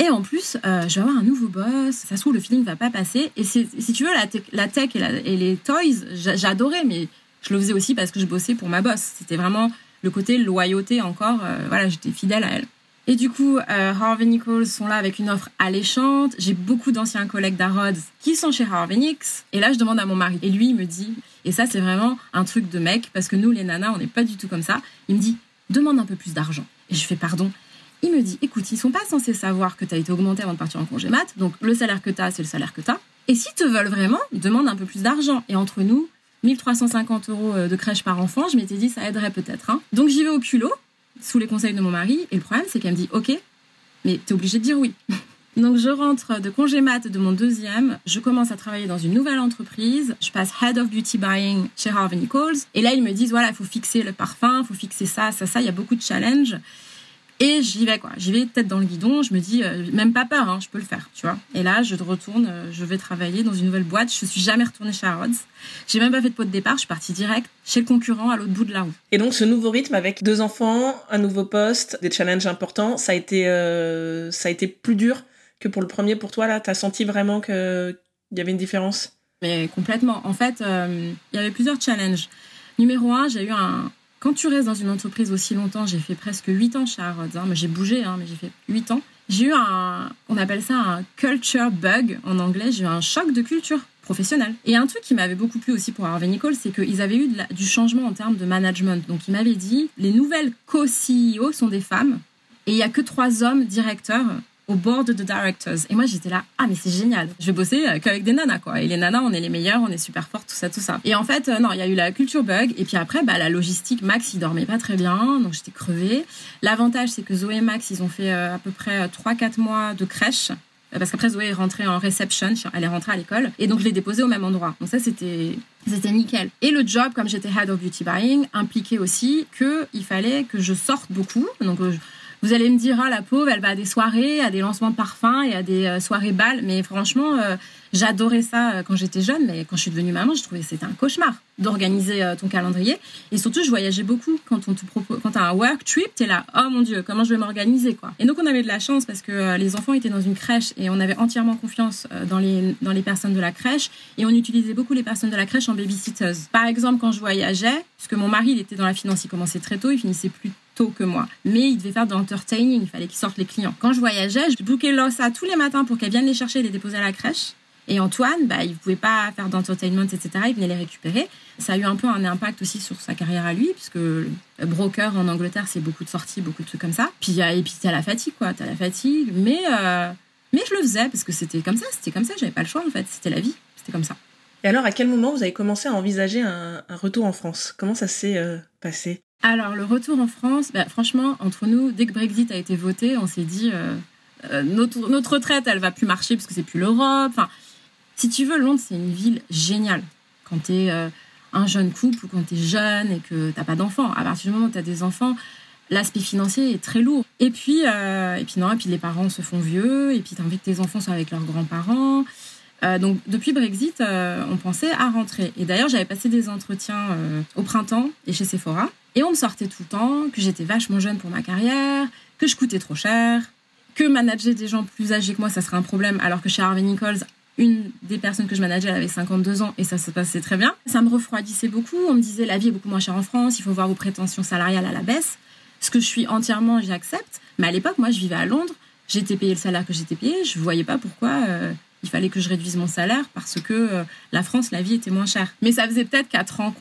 Et en plus, euh, je vais avoir un nouveau boss. Ça se trouve, le feeling va pas passer. Et si tu veux, la, tech et les toys, j'adorais, mais je le faisais aussi parce que je bossais pour ma boss. C'était vraiment le côté loyauté encore, euh, voilà, j'étais fidèle à elle. Et du coup, euh, Harvey Nichols sont là avec une offre alléchante. J'ai beaucoup d'anciens collègues d'Harrods qui sont chez Harvey Nichols. Et là, je demande à mon mari. Et lui, il me dit, et ça, c'est vraiment un truc de mec, parce que nous, les nanas, on n'est pas du tout comme ça. Il me dit, demande un peu plus d'argent. Et je fais, pardon. Il me dit, écoute, ils sont pas censés savoir que tu as été augmenté avant de partir en congé mat. Donc, le salaire que tu as, c'est le salaire que tu as. Et s'ils te veulent vraiment, demande un peu plus d'argent. Et entre nous, 1350 euros euh, de crèche par enfant, je m'étais dit ça aiderait peut-être. Hein. Donc j'y vais au culot, sous les conseils de mon mari, et le problème c'est qu'elle me dit ok, mais t'es obligé de dire oui. Donc je rentre de congé mat de mon deuxième, je commence à travailler dans une nouvelle entreprise, je passe Head of Beauty Buying chez Harvey Nichols, et là ils me disent voilà, il faut fixer le parfum, il faut fixer ça, ça, ça, il y a beaucoup de challenges. Et j'y vais, quoi. J'y vais tête dans le guidon. Je me dis, euh, même pas peur, hein, je peux le faire, tu vois. Et là, je retourne, euh, je vais travailler dans une nouvelle boîte. Je suis jamais retournée chez Harrods. J'ai même pas fait de pot de départ. Je suis partie direct chez le concurrent à l'autre bout de la roue. Et donc, ce nouveau rythme avec deux enfants, un nouveau poste, des challenges importants, ça a été, euh, ça a été plus dur que pour le premier pour toi, là? T'as senti vraiment qu'il y avait une différence? Mais complètement. En fait, il y avait plusieurs challenges. Numéro un, j'ai eu un, quand tu restes dans une entreprise aussi longtemps, j'ai fait presque 8 ans chez Harrods, hein, j'ai bougé, hein, mais j'ai fait 8 ans. J'ai eu un, on appelle ça un culture bug en anglais, j'ai eu un choc de culture professionnelle. Et un truc qui m'avait beaucoup plu aussi pour Harvey Nichols, c'est qu'ils avaient eu du changement en termes de management. Donc ils m'avaient dit, les nouvelles co-CEO sont des femmes, et il y a que trois hommes directeurs au board de directors. Et moi, j'étais là, ah, mais c'est génial. Je vais bosser euh, qu'avec des nanas, quoi. Et les nanas, on est les meilleurs, on est super fortes, tout ça, tout ça. Et en fait, euh, non, il y a eu la culture bug. Et puis après, bah, la logistique, Max, il dormait pas très bien. Donc j'étais crevée. L'avantage, c'est que Zoé et Max, ils ont fait euh, à peu près 3-4 mois de crèche parce qu'après Zoé est rentrée en reception, elle est rentrée à l'école, et donc je l'ai déposée au même endroit. Donc ça c'était c'était nickel. Et le job, comme j'étais head of beauty buying, impliquait aussi que il fallait que je sorte beaucoup. Donc vous allez me dire, ah, la pauvre, elle va à des soirées, à des lancements de parfums et à des euh, soirées balles. Mais franchement, euh, J'adorais ça euh, quand j'étais jeune, mais quand je suis devenue maman, je trouvais que c'était un cauchemar d'organiser ton calendrier. Et surtout, je voyageais beaucoup. Quand on te propose, quand un work trip, t'es là, oh mon dieu, comment je vais m'organiser, quoi. Et donc, on avait de la chance parce que les enfants étaient dans une crèche et on avait entièrement confiance dans les, dans les personnes de la crèche et on utilisait beaucoup les personnes de la crèche en babysitters. Par exemple, quand je voyageais, puisque mon mari, il était dans la finance, il commençait très tôt, il finissait plus tôt que moi. Mais il devait faire de l'entertaining, il fallait qu'il sorte les clients. Quand je voyageais, je bouquais Lossa tous les matins pour qu'elle vienne les chercher et les déposer à la crèche. Et Antoine, bah, il ne pouvait pas faire d'entertainment, etc. Il venait les récupérer. Ça a eu un peu un impact aussi sur sa carrière à lui, puisque broker en Angleterre, c'est beaucoup de sorties, beaucoup de trucs comme ça. Puis, et puis, t'as la fatigue, quoi. T'as la fatigue. Mais, euh, mais je le faisais, parce que c'était comme ça. C'était comme ça. J'avais pas le choix, en fait. C'était la vie. C'était comme ça. Et alors, à quel moment vous avez commencé à envisager un, retour en France? Comment ça s'est euh, passé? Alors, le retour en France, bah, franchement, entre nous, dès que Brexit a été voté, on s'est dit, euh, notre, notre retraite, elle va plus marcher parce que c'est plus l'Europe. Enfin, si tu veux, Londres, c'est une ville géniale. Quand tu es euh, un jeune couple ou quand tu es jeune et que t'as pas d'enfants. À partir du moment où tu as des enfants, l'aspect financier est très lourd. Et puis, euh, et puis non, et puis les parents se font vieux, et puis tu envie que tes enfants soient avec leurs grands-parents. Euh, donc depuis Brexit, on pensait à rentrer. Et d'ailleurs, j'avais passé des entretiens au printemps et chez Sephora, et on me sortait tout le temps que j'étais vachement jeune pour ma carrière, que je coûtais trop cher, que manager des gens plus âgés que moi, ça serait un problème, alors que chez Harvey Nichols, une des personnes que je manageais, elle avait 52 ans et ça se passait très bien. Ça me refroidissait beaucoup. On me disait la vie est beaucoup moins chère en France, il faut voir vos prétentions salariales à la baisse. Ce que je suis entièrement, j'accepte. Mais à l'époque, moi, je vivais à Londres, j'étais payé le salaire que j'étais payé, je ne voyais pas pourquoi euh, il fallait que je réduise mon salaire parce que euh, la France, la vie était moins chère. Mais ça faisait peut-être 4 ans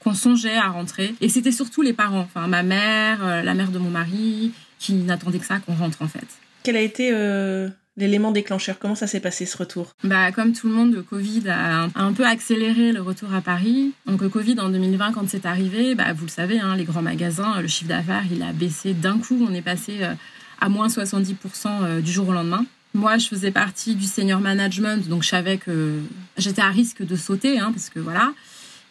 qu'on songeait à rentrer. Et c'était surtout les parents, enfin ma mère, euh, la mère de mon mari, qui n'attendaient que ça qu'on rentre en fait. Quel a été l'élément déclencheur? Comment ça s'est passé ce retour? Bah comme tout le monde, le Covid a un, peu accéléré le retour à Paris. Donc le Covid en 2020 quand c'est arrivé, bah vous le savez, hein, les grands magasins, le chiffre d'affaires il a baissé d'un coup. On est passé euh, à moins 70% euh, du jour au lendemain. Moi, je faisais partie du senior management, donc je savais que j'étais à risque de sauter, hein, parce que voilà,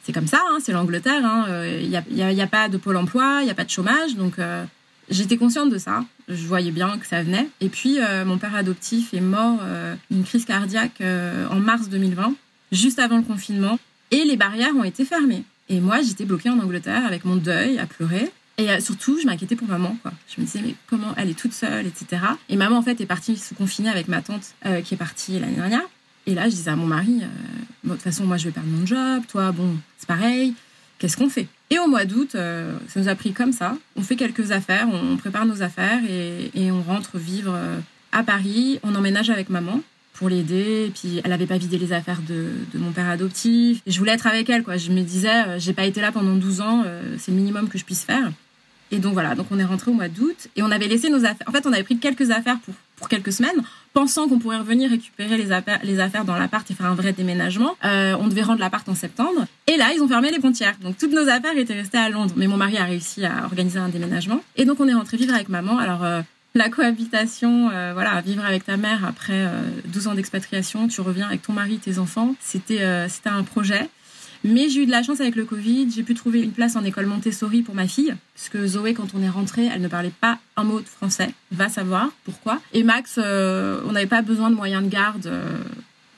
c'est comme ça, hein, c'est l'Angleterre. Il n'y a, y a, pas de pôle emploi, il n'y a pas de chômage, donc euh, J'étais consciente de ça, je voyais bien que ça venait. Et puis, euh, mon père adoptif est mort euh, d'une crise cardiaque euh, en mars 2020, juste avant le confinement. Et les barrières ont été fermées. Et moi, j'étais bloquée en Angleterre avec mon deuil, à pleurer. Et surtout, je m'inquiétais pour maman. Quoi. Je me disais, mais comment elle est toute seule, etc. Et maman, en fait, est partie se confiner avec ma tante qui est partie l'année dernière. Et là, je disais à mon mari, de toute façon, moi, je vais perdre mon job. Toi, bon, c'est pareil. Qu'est-ce qu'on fait? Et au mois d'août, euh, ça nous a pris comme ça. On fait quelques affaires, on prépare nos affaires et, on rentre vivre euh, à Paris. On emménage avec maman pour l'aider. Et puis, elle n'avait pas vidé les affaires de, mon père adoptif. Je voulais être avec elle, quoi. Je me disais, euh, j'ai pas été là pendant 12 ans, c'est le minimum que je puisse faire. Et donc voilà, donc on est rentré au mois d'août et on avait laissé nos affaires. En fait, on avait pris quelques affaires pour, pour quelques semaines, pensant qu'on pourrait revenir récupérer les affaires, les affaires dans l'appart et faire un vrai déménagement. Euh, on devait rendre l'appart en septembre. Et là, ils ont fermé les frontières. Donc toutes nos affaires étaient restées à Londres. Mais mon mari a réussi à organiser un déménagement. Et donc on est rentré vivre avec maman. Alors euh, la cohabitation, euh, voilà, vivre avec ta mère après 12 ans d'expatriation, tu reviens avec ton mari, tes enfants, c'était c'était un projet. Mais j'ai eu de la chance avec le Covid. J'ai pu trouver une place en école Montessori pour ma fille. Parce que Zoé, quand on est rentré, elle ne parlait pas un mot de français. Va savoir pourquoi. Et Max, euh, on n'avait pas besoin de moyens de garde, euh,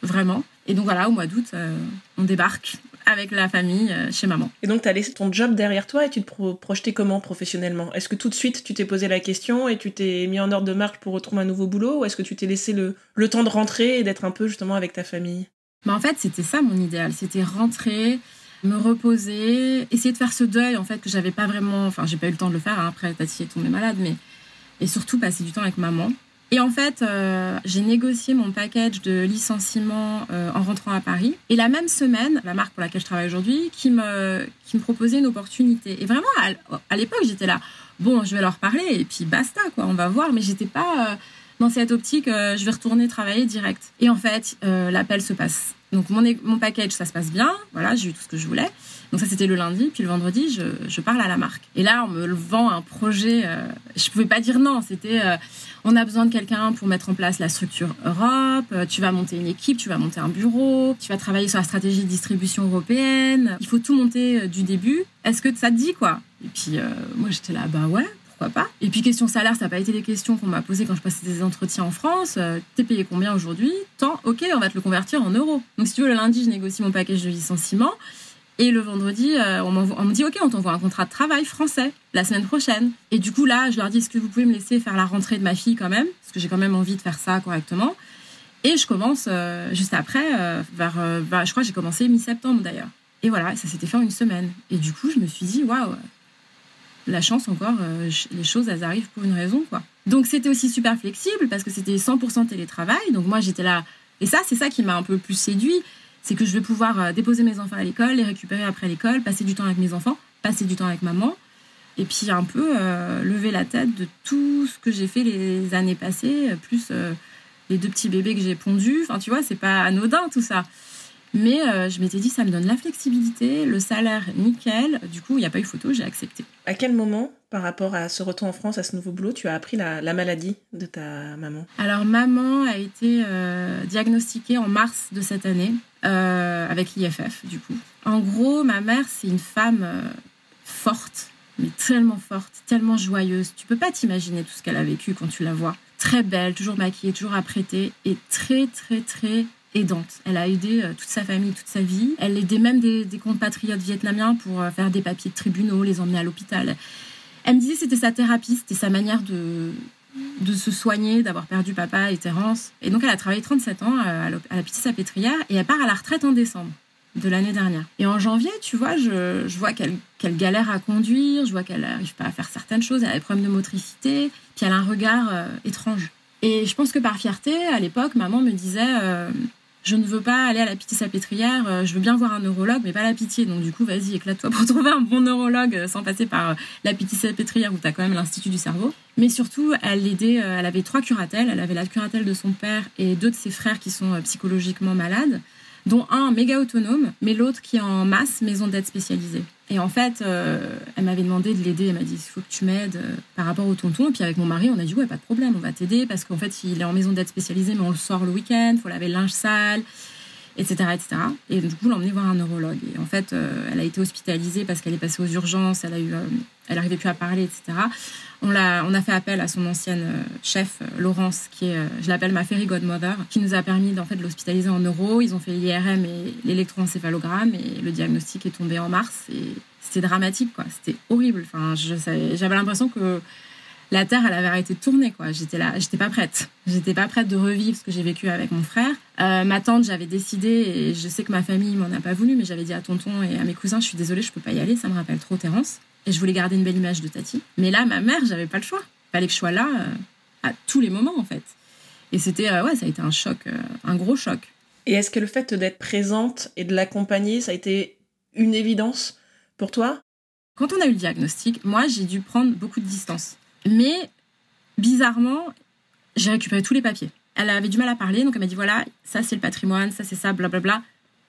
vraiment. Et donc voilà, au mois d'août, euh, on débarque avec la famille chez maman. Et donc, tu as laissé ton job derrière toi et tu te projetais comment professionnellement? Est-ce que tout de suite, tu t'es posé la question et tu t'es mis en ordre de marche pour retrouver un nouveau boulot? Ou est-ce que tu t'es laissé le, le temps de rentrer et d'être un peu justement avec ta famille? Mais en fait, c'était ça mon idéal. C'était rentrer, me reposer, essayer de faire ce deuil en fait que j'avais pas vraiment. Enfin, j'ai pas eu le temps de le faire. Hein. Après, Tati est tombée malade, mais et surtout passer du temps avec maman. Et en fait, euh, j'ai négocié mon package de licenciement euh, en rentrant à Paris. Et la même semaine, la marque pour laquelle je travaille aujourd'hui, qui me, qui me proposait une opportunité. Et vraiment, à, l'époque, j'étais là, bon, je vais leur parler et puis basta, quoi, on va voir. Mais j'étais pas euh, dans cette optique, je vais retourner travailler direct. Et en fait, l'appel se passe donc mon, mon package, ça se passe bien. Voilà, j'ai eu tout ce que je voulais. Donc ça, c'était le lundi. Puis le vendredi, je, je, parle à la marque. Et là, on me vend un projet. Je pouvais pas dire non. C'était, on a besoin de quelqu'un pour mettre en place la structure Europe. Euh, tu vas monter une équipe, tu vas monter un bureau, tu vas travailler sur la stratégie de distribution européenne. Il faut tout monter du début. Est-ce que ça te dit quoi? Et puis moi, j'étais là, bah ouais, pourquoi pas? Et puis question salaire, ça n'a pas été des questions qu'on m'a posées quand je passais des entretiens en France. Euh, t'es payé combien aujourd'hui? Tant, ok, on va te le convertir en euros. Donc si tu veux, le lundi, je négocie mon package de licenciement. Et le vendredi, euh, on, me dit, OK, on t'envoie un contrat de travail français la semaine prochaine. Et du coup, là, je leur dis, est-ce que vous pouvez me laisser faire la rentrée de ma fille quand même? Parce que j'ai quand même envie de faire ça correctement. Et je commence euh, juste après, vers, je crois que j'ai commencé mi-septembre d'ailleurs. Et voilà, ça s'était fait en une semaine. Et du coup, je me suis dit, waouh, la chance encore, euh, les choses, elles arrivent pour une raison, quoi. Donc c'était aussi super flexible parce que c'était 100% télétravail. Donc moi, j'étais là. Et ça, c'est ça qui m'a un peu plus séduit. C'est que je vais pouvoir euh, déposer mes enfants à l'école, les récupérer après l'école, passer du temps avec mes enfants, passer du temps avec maman. Et puis un peu euh, lever la tête de tout ce que j'ai fait les années passées, plus les deux petits bébés que j'ai pondus. Enfin, tu vois, c'est pas anodin tout ça. Mais euh, je m'étais dit, ça me donne la flexibilité, le salaire nickel. Du coup, il n'y a pas eu photo, j'ai accepté. À quel moment, par rapport à ce retour en France, à ce nouveau boulot, tu as appris la, maladie de ta maman? Alors, maman a été euh, diagnostiquée en mars de cette année euh, avec l'IFF, du coup. En gros, ma mère, c'est une femme forte, mais tellement forte, tellement joyeuse. Tu peux pas t'imaginer tout ce qu'elle a vécu quand tu la vois. Très belle, toujours maquillée, toujours apprêtée et très, très, très Elle a aidé euh, toute sa famille, toute sa vie. Elle aidait même des, compatriotes vietnamiens pour euh, faire des papiers de tribunaux, les emmener à l'hôpital. Elle me disait que c'était sa thérapie, c'était sa manière de, se soigner, d'avoir perdu papa et Terence. Et donc elle a travaillé 37 ans à, la Petite Sapétrière et elle part à la retraite en décembre de l'année dernière. Et en janvier, tu vois, je, vois qu'elle galère à conduire, je vois qu'elle n'arrive pas à faire certaines choses, elle a des problèmes de motricité, puis elle a un regard euh, étrange. Et je pense que par fierté, à l'époque, maman me disait je ne veux pas aller à la pitié salpêtrière, euh, je veux bien voir un neurologue, mais pas la pitié. Donc du coup, vas-y, éclate-toi pour trouver un bon neurologue euh, sans passer par euh, la pitié salpêtrière où tu as quand même l'Institut du cerveau. Mais surtout, elle aidait, elle avait trois curatelles. Elle avait la curatelle de son père et deux de ses frères qui sont psychologiquement malades dont un méga autonome, mais l'autre qui est en masse maison d'aide spécialisée. Et en fait, euh, elle m'avait demandé de l'aider. Elle m'a dit il faut que tu m'aides euh, par rapport au tonton. Et puis avec mon mari, on a dit ouais, pas de problème, on va t'aider parce qu'en fait, il est en maison d'aide spécialisée, mais on le sort le week-end, faut laver le linge sale etc., etc. Et du coup, l'emmener voir un neurologue. Et en fait, euh, elle a été hospitalisée parce qu'elle est passée aux urgences, elle a eu, euh, elle n'arrivait plus à parler, etc. On a, on a fait appel à son ancienne euh, chef, Laurence, qui est, je l'appelle ma fairy godmother, qui nous a permis en fait, de l'hospitaliser en neuro. Ils ont fait l'IRM et l'électroencéphalogramme et le diagnostic est tombé en mars. Et c'était dramatique, quoi. C'était horrible. Enfin, j'avais l'impression que la Terre, elle avait arrêté de tourner, quoi. J'étais là, j'étais pas prête. J'étais pas prête de revivre ce que j'ai vécu avec mon frère. Euh, ma tante, j'avais décidé, et je sais que ma famille m'en a pas voulu, mais j'avais dit à tonton et à mes cousins, je suis désolée, je peux pas y aller, ça me rappelle trop Terence. Et je voulais garder une belle image de Tati. Mais là, ma mère, j'avais pas le choix. Fallait que je sois là euh, à tous les moments, en fait. Et c'était, euh, ouais, ça a été un choc, un gros choc. Et est-ce que le fait d'être présente et de l'accompagner, ça a été une évidence pour toi? Quand on a eu le diagnostic, moi, j'ai dû prendre beaucoup de distance. Mais bizarrement, j'ai récupéré tous les papiers. Elle avait du mal à parler, donc elle m'a dit voilà, ça c'est le patrimoine, ça c'est ça, blablabla.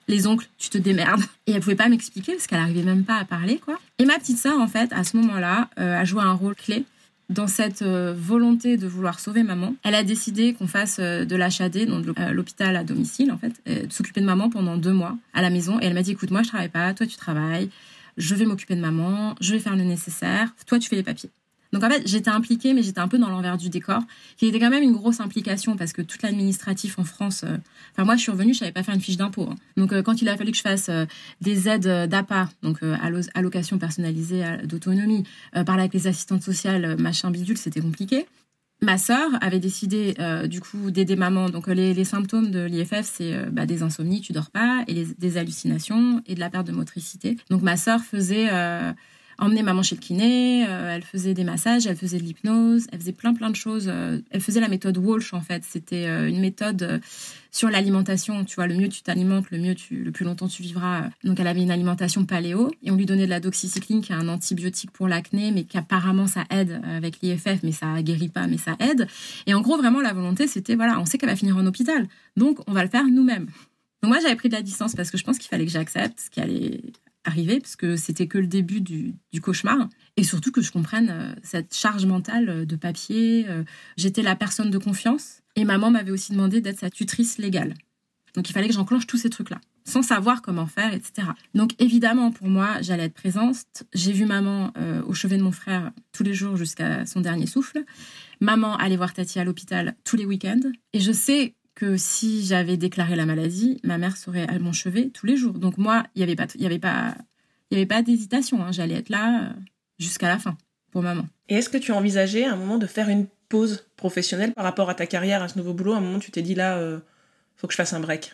Les oncles, tu te démerdes. Et elle pouvait pas m'expliquer parce qu'elle arrivait même pas à parler, quoi. Et ma petite sœur, en fait, à ce moment-là, euh, a joué un rôle clé dans cette euh, volonté de vouloir sauver maman. Elle a décidé qu'on fasse euh, de l'HAD, donc l'hôpital à domicile, en fait, de s'occuper de maman pendant deux mois à la maison. Et elle m'a dit écoute, moi je travaille pas, toi tu travailles, je vais m'occuper de maman, je vais faire le nécessaire, toi tu fais les papiers. Donc en fait, j'étais impliquée, mais j'étais un peu dans l'envers du décor, qui était quand même une grosse implication parce que toute l'administratif en France. Euh, enfin, moi, je suis revenue, je savais pas faire une fiche d'impôt. Hein. Donc euh, quand il a fallu que je fasse euh, des aides d'APA, donc allocation personnalisée d'autonomie, parler avec les assistantes sociales, machin bidule, c'était compliqué. Ma sœur avait décidé du coup d'aider maman. Donc les, symptômes de l'IFF, c'est bah, des insomnies, tu dors pas, et des hallucinations et de la perte de motricité. Donc ma sœur faisait emmener maman chez le kiné, euh, elle faisait des massages, elle faisait de l'hypnose, elle faisait plein plein de choses. Euh, elle faisait la méthode Walsh en fait. C'était euh, une méthode sur l'alimentation. Tu vois, le mieux tu t'alimentes, le mieux tu, le plus longtemps tu vivras. Donc elle avait une alimentation paléo et on lui donnait de la doxycycline qui est un antibiotique pour l'acné, mais qu'apparemment ça aide avec l'IFF, mais ça guérit pas, mais ça aide. Et en gros vraiment la volonté c'était voilà, on sait qu'elle va finir en hôpital, donc on va le faire nous-mêmes. Donc moi j'avais pris de la distance parce que je pense qu'il fallait que j'accepte ce qui allait arriver, parce que c'était que le début du, cauchemar. Et surtout que je comprenne euh, cette charge mentale euh, de papier. Euh, j'étais la personne de confiance. Et maman m'avait aussi demandé d'être sa tutrice légale. Donc il fallait que j'enclenche tous ces trucs-là. sans savoir comment faire, etc. Donc évidemment, pour moi, j'allais être présente. J'ai vu maman au chevet de mon frère tous les jours jusqu'à son dernier souffle. Maman allait voir Tati à l'hôpital tous les week-ends. Et je sais que si j'avais déclaré la maladie, ma mère serait à mon chevet tous les jours. Donc moi, il n'y avait pas, il y avait pas, il y avait pas d'hésitation. Hein. J'allais être là euh, jusqu'à la fin pour maman. Et est-ce que tu as envisagé à un moment de faire une pause professionnelle par rapport à ta carrière, à ce nouveau boulot? À un moment, tu t'es dit là, euh, faut que je fasse un break.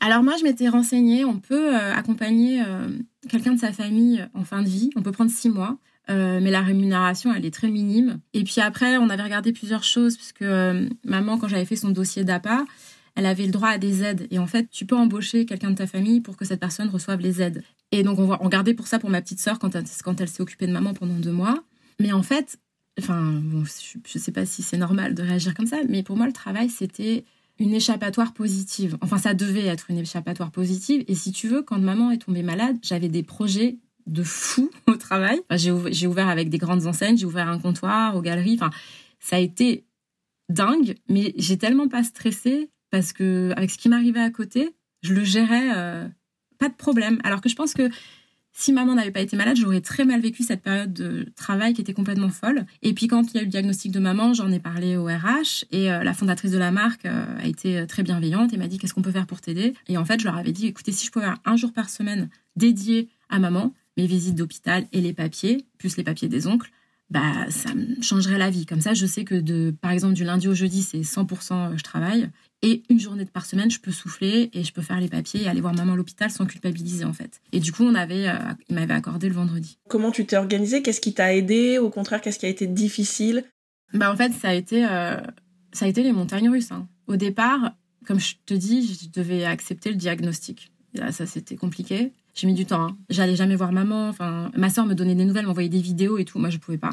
Alors moi, je m'étais renseignée, on peut euh, accompagner euh, quelqu'un de sa famille en fin de vie, on peut prendre six mois, euh, mais la rémunération, elle est très minime. Et puis après, on avait regardé plusieurs choses, puisque maman, quand j'avais fait son dossier d'APA, elle avait le droit à des aides. Et en fait, tu peux embaucher quelqu'un de ta famille pour que cette personne reçoive les aides. Et donc, on, on gardait pour ça pour ma petite sœur quand elle s'est occupée de maman pendant deux mois. Mais en fait, enfin, je ne sais pas si c'est normal de réagir comme ça, mais pour moi, le travail, c'était une échappatoire positive. Enfin, ça devait être une échappatoire positive. Et si tu veux, quand maman est tombée malade, j'avais des projets de fou au travail. j'ai, ouvert, avec des grandes enseignes, j'ai ouvert un comptoir aux galeries. Enfin, ça a été dingue, mais j'ai tellement pas stressé parce que avec ce qui m'arrivait à côté, je le gérais euh, pas de problème. Alors que je pense que si maman n'avait pas été malade, j'aurais très mal vécu cette période de travail qui était complètement folle. Et puis quand il y a eu le diagnostic de maman, j'en ai parlé au RH et euh, la fondatrice de la marque euh, a été très bienveillante et m'a dit qu'est-ce qu'on peut faire pour t'aider? Et en fait, je leur avais dit écoutez, si je pouvais avoir un jour par semaine dédié à maman, mes visites d'hôpital et les papiers, plus les papiers des oncles, bah ça me changerait la vie. Comme ça, je sais que de par exemple du lundi au jeudi, c'est 100% je travaille et une journée par semaine, je peux souffler et je peux faire les papiers et aller voir maman à l'hôpital sans culpabiliser en fait. Et du coup, on avait, euh, il m'avait accordé le vendredi. Comment tu t'es organisée? Qu'est-ce qui t'a aidé Au contraire, qu'est-ce qui a été difficile? Bah en fait, ça a été, euh, ça a été les montagnes russes. Hein. Au départ, comme je te dis, je devais accepter le diagnostic. là, ça c'était compliqué. J'ai mis du temps. Hein. J'allais jamais voir maman. Enfin, ma soeur me donnait des nouvelles, m'envoyait des vidéos et tout. Moi, je pouvais pas.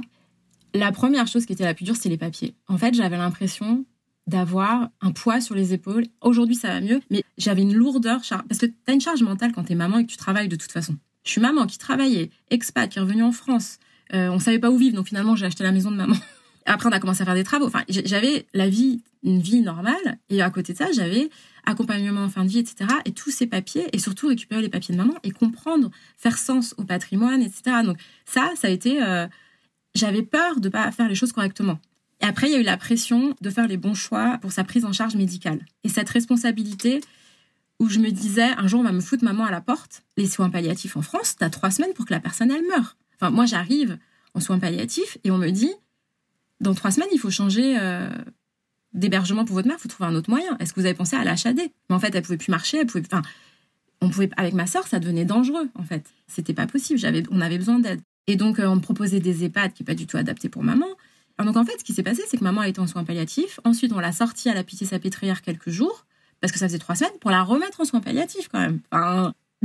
La première chose qui était la plus dure, c'est les papiers. En fait, j'avais l'impression d'avoir un poids sur les épaules. Aujourd'hui, ça va mieux, mais j'avais une lourdeur, parce que tu as une charge mentale quand tu es maman et que tu travailles de toute façon. Je suis maman qui travaillait, expat, qui est revenue en France. Euh, on savait pas où vivre, donc finalement, j'ai acheté la maison de maman. Après, on a commencé à faire des travaux. Enfin, j'avais la vie, une vie normale, et à côté de ça, j'avais accompagnement en fin de vie, etc. Et tous ces papiers, et surtout récupérer les papiers de maman et comprendre, faire sens au patrimoine, etc. Donc ça, ça a été... Euh, j'avais peur de pas faire les choses correctement. Et après, il y a eu la pression de faire les bons choix pour sa prise en charge médicale. Et cette responsabilité où je me disais, un jour, on va me foutre maman à la porte. Les soins palliatifs en France, t'as trois semaines pour que la personne, elle meure. Enfin, moi, j'arrive en soins palliatifs et on me dit, dans trois semaines, il faut changer euh, d'hébergement pour votre mère, faut trouver un autre moyen. Est-ce que vous avez pensé à l'HAD Mais en fait, elle pouvait plus marcher, elle pouvait... Enfin, on pouvait, avec ma sœur, ça devenait dangereux, en fait. C'était pas possible, j'avais, on avait besoin d'aide. Et donc, euh, on me proposait des EHPAD qui n'est pas du tout adaptés pour maman. Donc en fait, ce qui s'est passé, c'est que maman a été en soins palliatifs. Ensuite, on l'a sortie à la pitié salpêtrière quelques jours, parce que ça faisait trois semaines, pour la remettre en soins palliatifs quand même.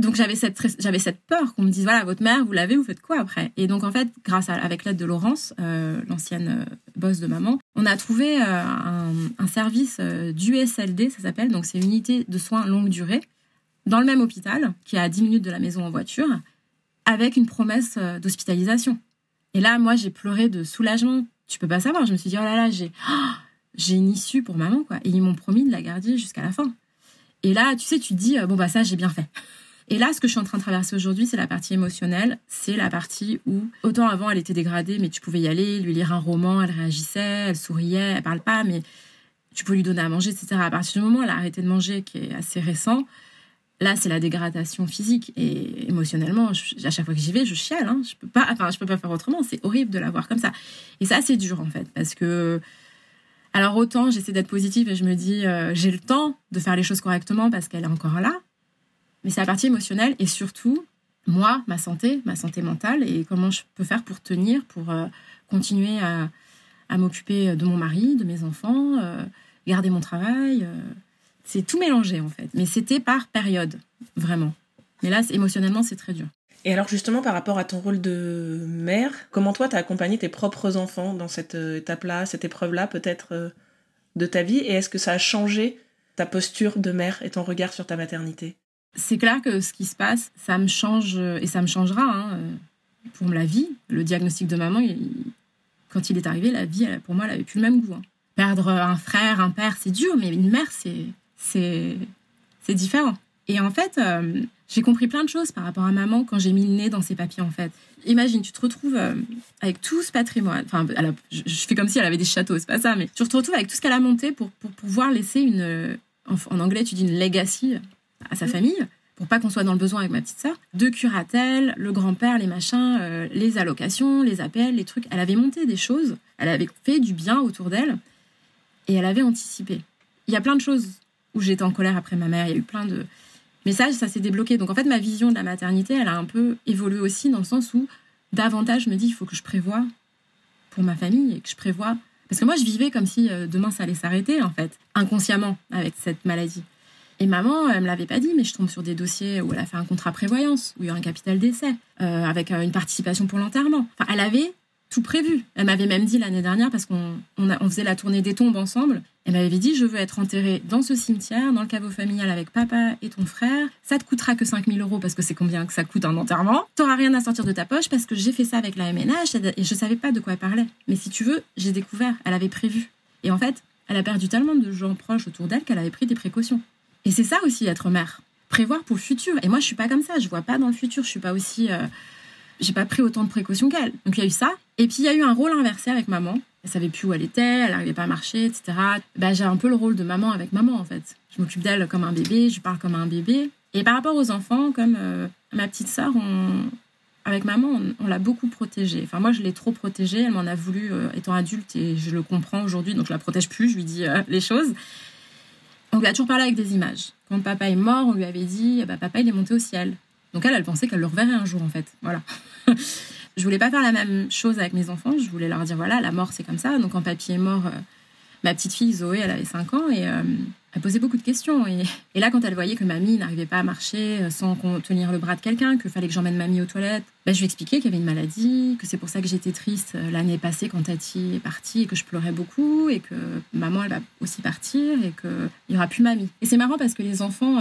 Donc j'avais cette, j'avais cette peur qu'on me dise, voilà, votre mère, vous l'avez, vous faites quoi après? Et donc en fait, grâce à, avec l'aide de Laurence, euh, l'ancienne euh, boss de maman, on a trouvé euh, un, service d'USLD, ça s'appelle, donc c'est unité de soins longue durée, dans le même hôpital, qui est à 10 minutes de la maison en voiture, avec une promesse d'hospitalisation. Et là, moi, j'ai pleuré de soulagement tu peux pas savoir. Je me suis dit, oh là là, j'ai, j'ai une issue pour maman, quoi. Et ils m'ont promis de la garder jusqu'à la fin. Et là, tu sais, tu te dis, euh, bon, bah, ça, j'ai bien fait. Et là, ce que je suis en train de traverser aujourd'hui, c'est la partie émotionnelle. C'est la partie où, autant avant, elle était dégradée, mais tu pouvais y aller, lui lire un roman, elle réagissait, elle souriait, elle parle pas, mais tu peux lui donner à manger, etc. À partir du moment où elle a arrêté de manger, qui est assez récent, Là, c'est la dégradation physique et émotionnellement. à chaque fois que j'y vais, je chiale. Hein. Je peux pas, enfin, je peux pas faire autrement. C'est horrible de la voir comme ça. Et ça, c'est dur en fait, parce que alors autant j'essaie d'être positive et je me dis euh, j'ai le temps de faire les choses correctement parce qu'elle est encore là. Mais c'est la partie émotionnelle et surtout moi, ma santé, ma santé mentale et comment je peux faire pour tenir, pour euh, continuer à, m'occuper de mon mari, de mes enfants, euh, garder mon travail. C'est tout mélangé en fait. Mais c'était par période, vraiment. Mais là, émotionnellement, c'est très dur. Et alors justement, par rapport à ton rôle de mère, comment toi, tu as accompagné tes propres enfants dans cette euh, étape-là, cette épreuve-là peut-être euh, de ta vie? Et est-ce que ça a changé ta posture de mère et ton regard sur ta maternité? C'est clair que ce qui se passe, ça me change et ça me changera hein, euh, pour la vie. Le diagnostic de maman, quand il est arrivé, la vie, pour moi, elle n'avait plus le même goût. Hein. Perdre un frère, un père, c'est dur, mais une mère, c'est différent. Et en fait, euh, j'ai compris plein de choses par rapport à maman quand j'ai mis le nez dans ses papiers, en fait. Imagine, tu te retrouves euh, avec tout ce patrimoine. Enfin, je, fais comme si elle avait des châteaux, c'est pas ça, mais tu te retrouves avec tout ce qu'elle a monté pour, pour pouvoir laisser une. En, anglais, tu dis une legacy à sa famille pour pas qu'on soit dans le besoin avec ma petite sœur. Deux curatelles, le grand-père, les machins, euh, les allocations, les appels, les trucs. Elle avait monté des choses, elle avait fait du bien autour d'elle et elle avait anticipé. Il y a plein de choses où j'étais en colère après ma mère, il y a eu plein de messages, ça s'est débloqué. Donc en fait, ma vision de la maternité, elle a un peu évolué aussi dans le sens où davantage je me dis, il faut que je prévoie pour ma famille et que je prévois. Parce que moi, je vivais comme si euh, demain ça allait s'arrêter, en fait, inconsciemment, avec cette maladie. Et maman, elle me l'avait pas dit, mais je tombe sur des dossiers où elle a fait un contrat prévoyance, où il y a un capital d'essai, euh, avec euh, une participation pour l'enterrement. Enfin, elle avait tout prévu. Elle m'avait même dit l'année dernière, parce qu'on on, faisait la tournée des tombes ensemble, elle m'avait dit Je veux être enterrée dans ce cimetière, dans le caveau familial avec papa et ton frère. Ça te coûtera que 5000 euros parce que c'est combien que ça coûte un enterrement. T'auras rien à sortir de ta poche parce que j'ai fait ça avec la MNH et je savais pas de quoi elle parlait. Mais si tu veux, j'ai découvert, elle avait prévu. Et en fait, elle a perdu tellement de gens proches autour d'elle qu'elle avait pris des précautions. Et c'est ça aussi être mère, prévoir pour le futur. Et moi, je suis pas comme ça, je vois pas dans le futur, je suis pas aussi, euh, j'ai pas pris autant de précautions qu'elle. Donc il y a eu ça. Et puis il y a eu un rôle inversé avec maman. Elle savait plus où elle était, elle n'arrivait pas à marcher, etc. Bah, j'ai un peu le rôle de maman avec maman en fait. Je m'occupe d'elle comme un bébé, je parle comme un bébé. Et par rapport aux enfants, comme euh, ma petite sœur, avec maman, on, l'a beaucoup protégée. Enfin, moi, je l'ai trop protégée. Elle m'en a voulu euh, étant adulte et je le comprends aujourd'hui, donc je la protège plus. Je lui dis les choses on lui a toujours parlé avec des images. Quand papa est mort, on lui avait dit, bah, papa, il est monté au ciel. Donc elle, elle pensait qu'elle le reverrait un jour, en fait. Voilà. je voulais pas faire la même chose avec mes enfants. Je voulais leur dire, voilà, la mort, c'est comme ça. Donc quand papy est mort, euh, ma petite fille Zoé, elle avait 5 ans et euh, elle posait beaucoup de questions. Et, là, quand elle voyait que mamie n'arrivait pas à marcher euh, sans tenir le bras de quelqu'un, qu'il fallait que j'emmène mamie aux toilettes, ben, je lui expliquais qu'il y avait une maladie, que c'est pour ça que j'étais triste euh, l'année passée quand Tati est partie et que je pleurais beaucoup et que maman, elle va aussi partir et qu'il n'y aura plus mamie. Et c'est marrant parce que les enfants,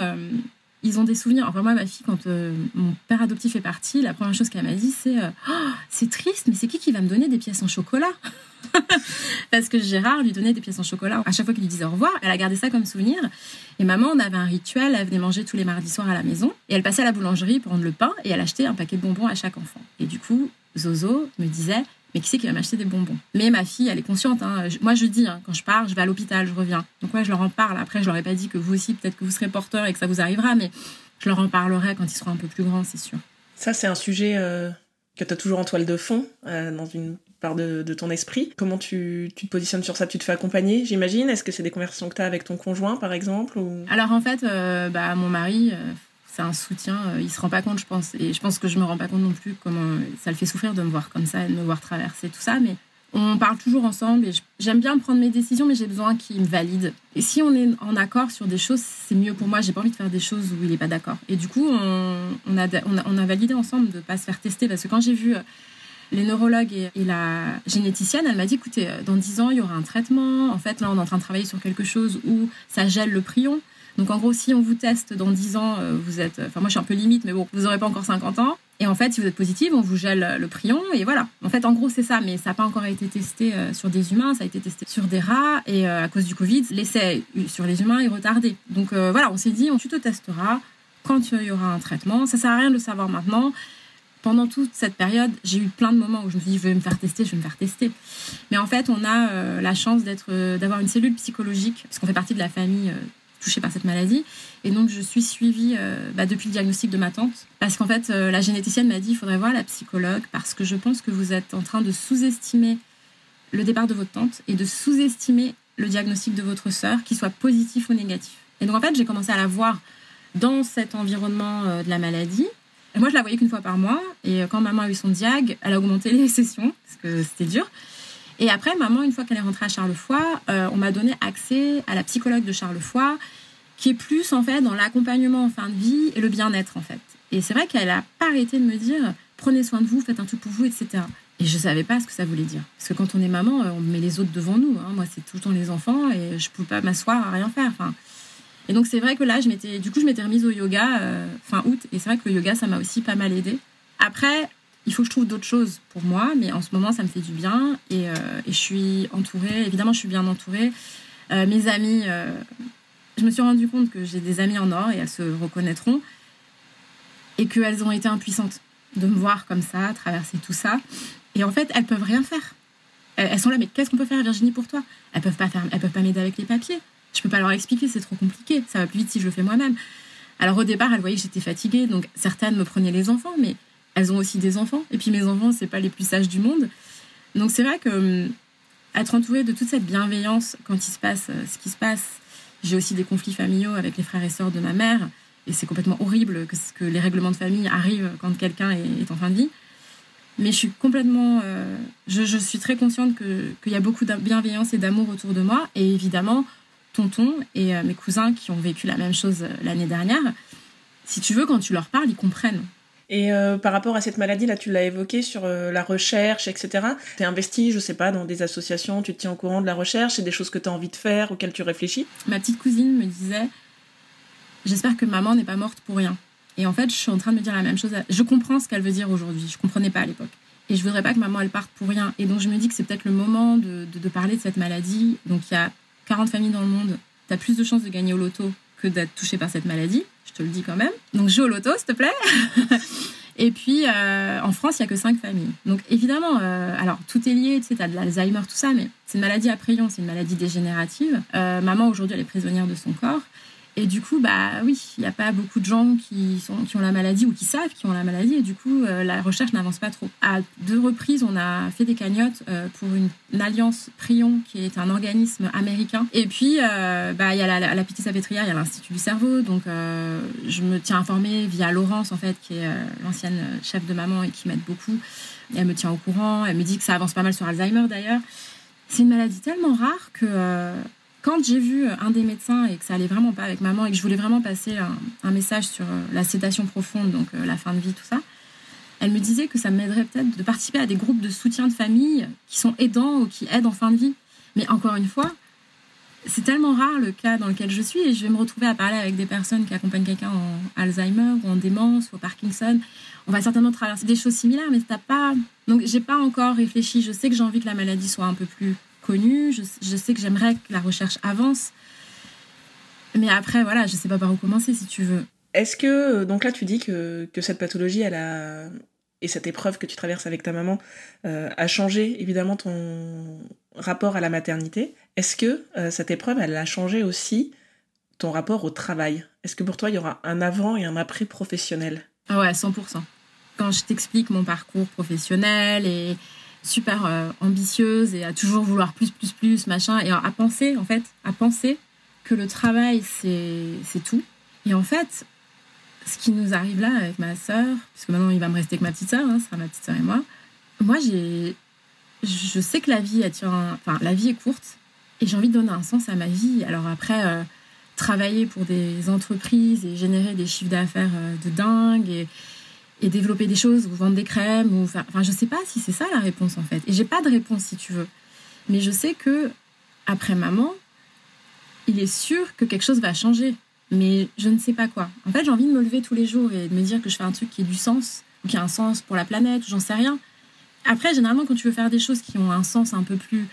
ils ont des souvenirs. Enfin, moi, ma fille, quand mon père adoptif est parti, la première chose qu'elle m'a dit, c'est oh, C'est triste, mais c'est qui qui va me donner des pièces en chocolat? Parce que Gérard lui donnait des pièces en chocolat à chaque fois qu'il lui disait au revoir. Elle a gardé ça comme souvenir. Et maman, on avait un rituel. Elle venait manger tous les mardis soirs à la maison. Et elle passait à la boulangerie prendre le pain et elle achetait un paquet de bonbons à chaque enfant. Et du coup, Zozo me disait mais qui c'est qui va m'acheter des bonbons? Mais ma fille, elle est consciente. Hein. Moi, je dis, hein, quand je pars, je vais à l'hôpital, je reviens. Donc, ouais, je leur en parle. Après, je leur ai pas dit que vous aussi, peut-être que vous serez porteur et que ça vous arrivera, mais je leur en parlerai quand ils seront un peu plus grands, c'est sûr. Ça, c'est un sujet euh, que tu as toujours en toile de fond, euh, dans une part de, ton esprit. Comment tu, te positionnes sur ça? Tu te fais accompagner, j'imagine? Est-ce que c'est des conversations que tu as avec ton conjoint, par exemple Alors en fait, euh, bah, mon mari, c'est un soutien. Euh, il se rend pas compte, je pense. Et je pense que je me rends pas compte non plus comment ça le fait souffrir de me voir comme ça, de me voir traverser tout ça. Mais on parle toujours ensemble et j'aime bien prendre mes décisions, mais j'ai besoin qu'il me valide. Et si on est en accord sur des choses, c'est mieux pour moi. J'ai pas envie de faire des choses où il est pas d'accord. Et du coup, on, a, on, a, validé ensemble de pas se faire tester parce que quand j'ai vu les neurologues et, la généticienne, elle m'a dit, écoutez, euh, dans 10 ans, il y aura un traitement. En fait, là, on est en train de travailler sur quelque chose où ça gèle le prion. Donc, en gros, si on vous teste dans 10 ans, euh, vous êtes... Enfin, moi, je suis un peu limite, mais bon, vous n'aurez pas encore 50 ans. Et en fait, si vous êtes positive, on vous gèle le prion. Et voilà. En fait, en gros, c'est ça. Mais ça n'a pas encore été testé euh, sur des humains. Ça a été testé sur des rats. Et à cause du Covid, l'essai sur les humains est retardé. Donc, voilà, on s'est dit, on, tu te testeras quand il y aura un traitement. Ça sert à rien de le savoir maintenant pendant toute cette période, j'ai eu plein de moments où je me suis dit, je vais me faire tester, je vais me faire tester. Mais en fait, on a euh, la chance euh, d'avoir une cellule psychologique, parce qu'on fait partie de la famille euh, touchée par cette maladie. Et donc, je suis suivie bah, depuis le diagnostic de ma tante, parce qu'en fait, la généticienne m'a dit, il faudrait voir la psychologue, parce que je pense que vous êtes en train de sous-estimer le départ de votre tante et de sous-estimer le diagnostic de votre sœur, qu'il soit positif ou négatif. Et donc, en fait, j'ai commencé à la voir dans cet environnement de la maladie et moi, je la voyais qu'une fois par mois. Et quand maman a eu son diag, elle a augmenté les sessions, parce que c'était dur. Et après, maman, une fois qu'elle est rentrée à Charlefoy, euh, on m'a donné accès à la psychologue de Charlefoy, qui est plus, en fait, dans l'accompagnement en fin de vie et le bien-être, en fait. Et c'est vrai qu'elle n'a pas arrêté de me dire, prenez soin de vous, faites un truc pour vous, etc. Et je ne savais pas ce que ça voulait dire. Parce que quand on est maman, euh, on met les autres devant nous. Hein. Moi, c'est tout le temps les enfants et je ne peux pas m'asseoir à rien faire. Et donc c'est vrai que là, je m'étais, du coup, je m'étais remise au yoga euh, fin août, et c'est vrai que le yoga, ça m'a aussi pas mal aidé. Après, il faut que je trouve d'autres choses pour moi, mais en ce moment, ça me fait du bien, et, euh, je suis entourée. Évidemment, je suis bien entourée. Euh, mes amis, Je me suis rendu compte que j'ai des amies en or et elles se reconnaîtront et qu'elles ont été impuissantes de me voir comme ça, traverser tout ça. Et en fait, elles peuvent rien faire. Elles, sont là, mais qu'est-ce qu'on peut faire, Virginie, pour toi? Elles peuvent pas faire, elles peuvent pas m'aider avec les papiers. Je peux pas leur expliquer, c'est trop compliqué. Ça va plus vite si je le fais moi-même. Alors au départ, elles voyaient que j'étais fatiguée, donc certaines me prenaient les enfants, mais elles ont aussi des enfants. Et puis mes enfants, c'est pas les plus sages du monde. Donc c'est vrai que hum, être entourée de toute cette bienveillance quand il se passe euh, ce qui se passe. J'ai aussi des conflits familiaux avec les frères et sœurs de ma mère, et c'est complètement horrible que, que, les règlements de famille arrivent quand quelqu'un est, en fin de vie. Mais je suis complètement, euh, je, je, suis très consciente qu'il y a beaucoup de bienveillance et d'amour autour de moi, et évidemment tonton et euh, mes cousins qui ont vécu la même chose l'année dernière. Si tu veux, quand tu leur parles, ils comprennent. Et euh, par rapport à cette maladie, là, tu l'as évoqué sur euh, la recherche, etc. Tu es investi, je sais pas, dans des associations, tu te tiens au courant de la recherche, c'est des choses que tu as envie de faire, auxquelles tu réfléchis? Ma petite cousine me disait J'espère que maman n'est pas morte pour rien. Et en fait, je suis en train de me dire la même chose. Je comprends ce qu'elle veut dire aujourd'hui. Je comprenais pas à l'époque. Et je voudrais pas que maman, elle parte pour rien. Et donc, je me dis que c'est peut-être le moment de, de, de, parler de cette maladie. Donc, il y a 40 familles dans le monde. Tu as plus de chances de gagner au loto que d'être touché par cette maladie. Je te le dis quand même. Donc joue au loto, s'il te plaît. Et puis, euh, en France, il n'y a que cinq familles. Donc, évidemment, euh, alors, tout est lié, tu sais, tu as de l'Alzheimer, tout ça, mais c'est une maladie à prion, c'est une maladie dégénérative. Euh, maman, aujourd'hui, elle est prisonnière de son corps. Et du coup, bah oui, il n'y a pas beaucoup de gens qui, sont, qui ont la maladie ou qui savent qu'ils ont la maladie. Et du coup, euh, la recherche n'avance pas trop. À deux reprises, on a fait des cagnottes euh, pour une, alliance Prion, qui est un organisme américain. Et puis, euh, bah, il y a la, la Pitié Salpêtrière, il y a l'Institut du cerveau. Donc, je me tiens informée via Laurence, en fait, qui est l'ancienne chef de maman et qui m'aide beaucoup. Elle me tient au courant. Elle me dit que ça avance pas mal sur Alzheimer, d'ailleurs. C'est une maladie tellement rare que quand j'ai vu un des médecins et que ça allait vraiment pas avec maman et que je voulais vraiment passer un, message sur euh, la sédation profonde, donc euh, la fin de vie, tout ça, elle me disait que ça m'aiderait peut-être de participer à des groupes de soutien de famille qui sont aidants ou qui aident en fin de vie. Mais encore une fois, c'est tellement rare le cas dans lequel je suis et je vais me retrouver à parler avec des personnes qui accompagnent quelqu'un en Alzheimer ou en démence ou au Parkinson. On va certainement traverser des choses similaires, mais t'as pas. Donc j'ai pas encore réfléchi. Je sais que j'ai envie que la maladie soit un peu plus Je, sais que j'aimerais que la recherche avance. Mais après, voilà, je sais pas par où commencer si tu veux. Est-ce que, donc là, tu dis que, que, cette pathologie, elle a, et cette épreuve que tu traverses avec ta maman, euh, a changé évidemment ton rapport à la maternité. Est-ce que euh, cette épreuve, elle a changé aussi ton rapport au travail? Est-ce que pour toi, il y aura un avant et un après professionnel? Ah ouais, 100%. Quand je t'explique mon parcours professionnel et, super euh, ambitieuse et à toujours vouloir plus, plus, plus, machin, et à penser, en fait, à penser que le travail, c'est tout. Et en fait, ce qui nous arrive là avec ma sœur, puisque maintenant il va me rester que ma petite sœur, hein, ce sera ma petite sœur et moi, moi, j'ai, je sais que la vie, enfin, la vie est courte et j'ai envie de donner un sens à ma vie. Alors après, euh, travailler pour des entreprises et générer des chiffres d'affaires euh, de dingue et, et développer des choses ou vendre des crèmes ou enfin, enfin je sais pas si c'est ça la réponse en fait. Et j'ai pas de réponse si tu veux. Mais je sais que après maman il est sûr que quelque chose va changer. Mais je ne sais pas quoi. En fait j'ai envie de me lever tous les jours et de me dire que je fais un truc qui ait du sens ou qui a un sens pour la planète j'en sais rien. Après généralement quand tu veux faire des choses qui ont un sens un peu plus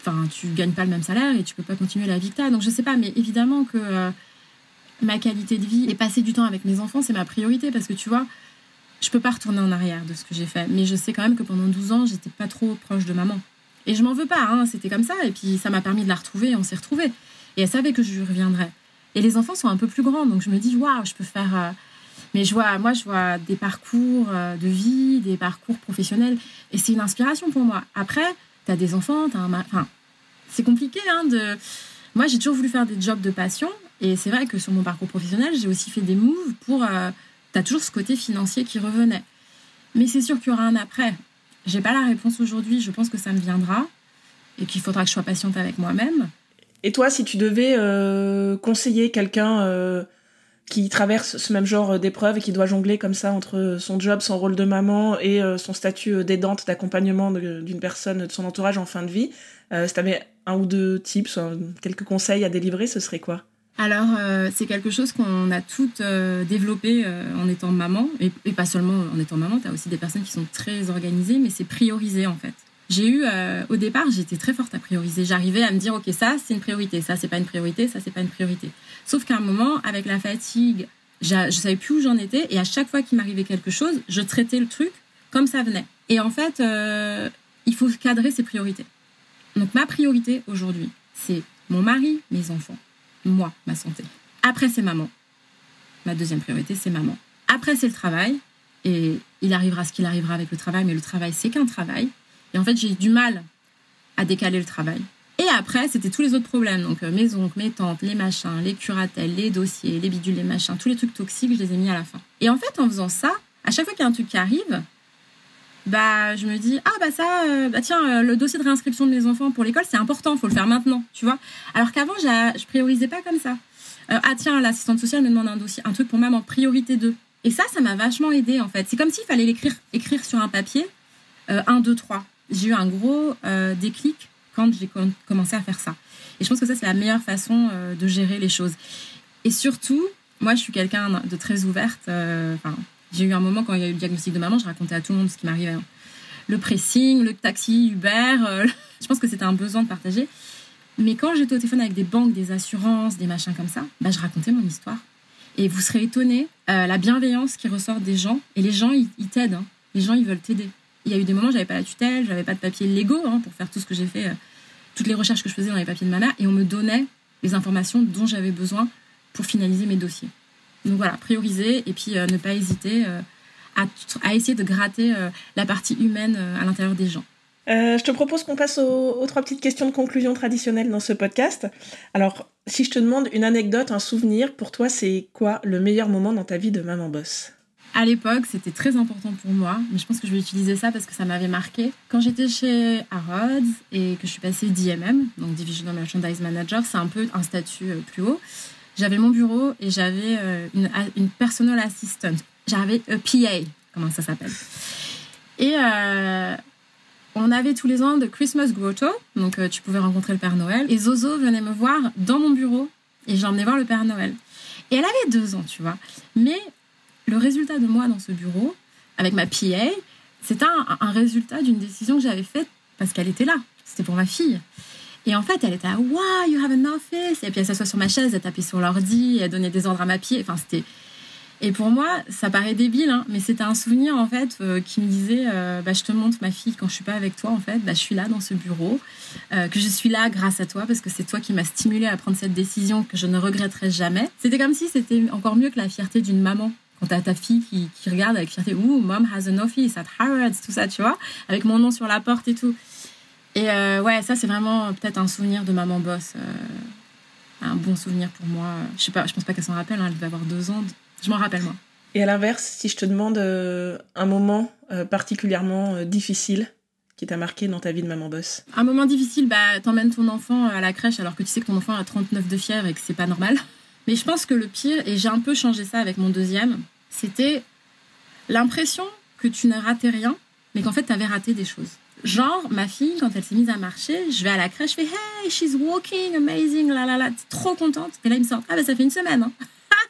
enfin tu gagnes pas le même salaire et tu peux pas continuer la vie que as donc je sais pas mais évidemment que euh, ma qualité de vie et passer du temps avec mes enfants c'est ma priorité parce que tu vois je peux pas retourner en arrière de ce que j'ai fait, mais je sais quand même que pendant 12 ans, j'étais pas trop proche de maman. Et je m'en veux pas, hein, c'était comme ça, et puis ça m'a permis de la retrouver, et on s'est retrouvés. Et elle savait que je reviendrais. Et les enfants sont un peu plus grands, donc je me dis, waouh, je peux faire. Euh, mais je vois, moi, je vois des parcours euh, de vie, des parcours professionnels, et c'est une inspiration pour moi. Après, tu as des enfants, un. Enfin, c'est compliqué, hein, de. Moi, j'ai toujours voulu faire des jobs de passion, et c'est vrai que sur mon parcours professionnel, j'ai aussi fait des moves pour. Euh, tu as toujours ce côté financier qui revenait. Mais c'est sûr qu'il y aura un après. J'ai pas la réponse aujourd'hui, je pense que ça me viendra et qu'il faudra que je sois patiente avec moi-même. Et toi, si tu devais euh, conseiller quelqu'un euh, qui traverse ce même genre d'épreuve et qui doit jongler comme ça entre son job, son rôle de maman et euh, son statut d'aidante, d'accompagnement d'une personne de son entourage en fin de vie, si tu avais un ou deux tips, quelques conseils à délivrer, ce serait quoi? Alors, euh, c'est quelque chose qu'on a toutes euh, développé euh, en étant maman, et, pas seulement en étant maman, tu as aussi des personnes qui sont très organisées, mais c'est prioriser en fait. j'ai eu, au départ, j'étais très forte à prioriser. J'arrivais à me dire, OK, ça, c'est une priorité, ça, c'est pas une priorité, ça, c'est pas une priorité. Sauf qu'à un moment, avec la fatigue, je savais plus où j'en étais. Et à chaque fois qu'il m'arrivait quelque chose, je traitais le truc comme ça venait. Et en fait, il faut cadrer ses priorités. Donc, ma priorité aujourd'hui, c'est mon mari, mes enfants, moi, ma santé. Après, c'est maman. Ma deuxième priorité, c'est maman. Après, c'est le travail. Et il arrivera ce qu'il arrivera avec le travail, mais le travail, c'est qu'un travail. Et en fait, j'ai eu du mal à décaler le travail. Et après, c'était tous les autres problèmes. Donc, euh, mes oncles, mes tantes, les machins, les curatelles, les dossiers, les bidules, les machins, tous les trucs toxiques, je les ai mis à la fin. Et en fait, en faisant ça, à chaque fois qu'il y a un truc qui arrive, bah, je me dis, ah, bah ça, euh, bah tiens, euh, le dossier de réinscription de mes enfants pour l'école, c'est important, faut le faire maintenant, tu vois. Alors qu'avant, je priorisais pas comme ça. ah, tiens, l'assistante sociale me demande un dossier, un truc pour maman, priorité 2. Et ça, ça m'a vachement aidé, en fait. C'est comme s'il fallait l'écrire écrire sur un papier, 1, 2, 3 j'ai eu un gros euh, déclic quand j'ai commencé à faire ça. Et je pense que ça, c'est la meilleure façon euh, de gérer les choses. Et surtout, moi, je suis quelqu'un de très ouverte. Euh, j'ai eu un moment quand il y a eu le diagnostic de maman, je racontais à tout le monde ce qui m'arrivait. Hein. Le pressing, le taxi, Uber, je pense que c'était un besoin de partager. Mais quand j'étais au téléphone avec des banques, des assurances, des machins comme ça, bah, je racontais mon histoire. Et vous serez étonnés, la bienveillance qui ressort des gens. Et les gens, ils, t'aident. Hein. Les gens, ils veulent t'aider il y a eu des moments j'avais pas la tutelle, j'avais pas de papiers légaux hein, pour faire tout ce que j'ai fait, euh, toutes les recherches que je faisais dans les papiers de ma mère, et on me donnait les informations dont j'avais besoin pour finaliser mes dossiers. Donc voilà, prioriser et puis euh, ne pas hésiter euh, à, essayer de gratter la partie humaine à l'intérieur des gens. je te propose qu'on passe aux, trois petites questions de conclusion traditionnelles dans ce podcast. Alors, si je te demande une anecdote, un souvenir, pour toi, c'est quoi le meilleur moment dans ta vie de maman boss? À l'époque, c'était très important pour moi, mais je pense que je vais utiliser ça parce que ça m'avait marqué. Quand j'étais chez Harrods et que je suis passée DMM, donc Divisional Merchandise Manager, c'est un peu un statut euh, plus haut. J'avais mon bureau et j'avais euh, une, une personal assistant. J'avais un PA, comment ça s'appelle. Et euh, on avait tous les ans de Christmas Grotto, donc tu pouvais rencontrer le Père Noël. Et Zozo venait me voir dans mon bureau et j'emmenais voir le Père Noël. Et elle avait deux ans, tu vois. Mais le résultat de moi dans ce bureau, avec ma PA, c'était un, résultat d'une décision que j'avais faite parce qu'elle était là. C'était pour ma fille. Et en fait, elle était à Wow, you have an office. Et puis elle s'assoit sur ma chaise, elle tapait sur l'ordi, elle donnait des ordres à ma pied. Enfin, c'était. Et pour moi, ça paraît débile, hein, mais c'était un souvenir en fait euh, qui me disait euh, bah, Je te montre ma fille quand je suis pas avec toi, en fait, bah, je suis là dans ce bureau, euh, que je suis là grâce à toi parce que c'est toi qui m'as stimulé à prendre cette décision que je ne regretterai jamais. C'était comme si c'était encore mieux que la fierté d'une maman quand t'as ta fille qui, regarde avec fierté, ouh, mom has an office at Harrods, tout ça, tu vois, avec mon nom sur la porte et tout. Et euh, ouais, ça, c'est vraiment peut-être un souvenir de maman boss. Euh, un bon souvenir pour moi. Je sais pas, je pense pas qu'elle s'en rappelle, hein, elle devait avoir deux ans. Je m'en rappelle, moi. Et à l'inverse, si je te demande euh, un moment particulièrement difficile qui t'a marqué dans ta vie de maman boss Un moment difficile, bah, t'emmènes ton enfant à la crèche alors que tu sais que ton enfant a 39 de fièvre et que c'est pas normal. Mais je pense que le pire, et j'ai un peu changé ça avec mon deuxième, c'était l'impression que tu n'as raté rien, mais qu'en fait, tu avais raté des choses. Genre, ma fille, quand elle s'est mise à marcher, je vais à la crèche, je fais Hey, she's walking, amazing, la la la, trop contente. Et là, il me sort Ah, ben ça fait une semaine. Hein.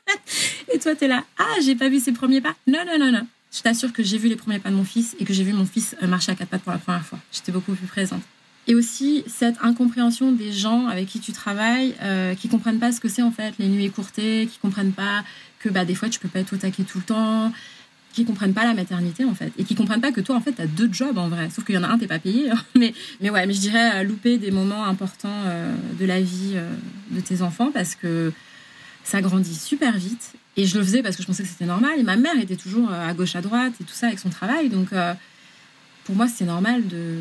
et toi, t'es là Ah, j'ai pas vu ses premiers pas. Non, non, non, non. Je t'assure que j'ai vu les premiers pas de mon fils et que j'ai vu mon fils euh, marcher à quatre pattes pour la première fois. J'étais beaucoup plus présente et aussi cette incompréhension des gens avec qui tu travailles, euh, qui comprennent pas ce que c'est en fait les nuits écourtées, qui comprennent pas que bah des fois tu peux pas être au taquet tout le temps, qui comprennent pas la maternité en fait, et qui comprennent pas que toi en fait tu as deux jobs en vrai, sauf qu'il y en a un t'es pas payé, hein. mais mais ouais, mais je dirais euh, louper des moments importants euh, de la vie euh, de tes enfants parce que ça grandit super vite. Et je le faisais parce que je pensais que c'était normal. Et ma mère était toujours à gauche à droite et tout ça avec son travail. Donc pour moi c'est normal de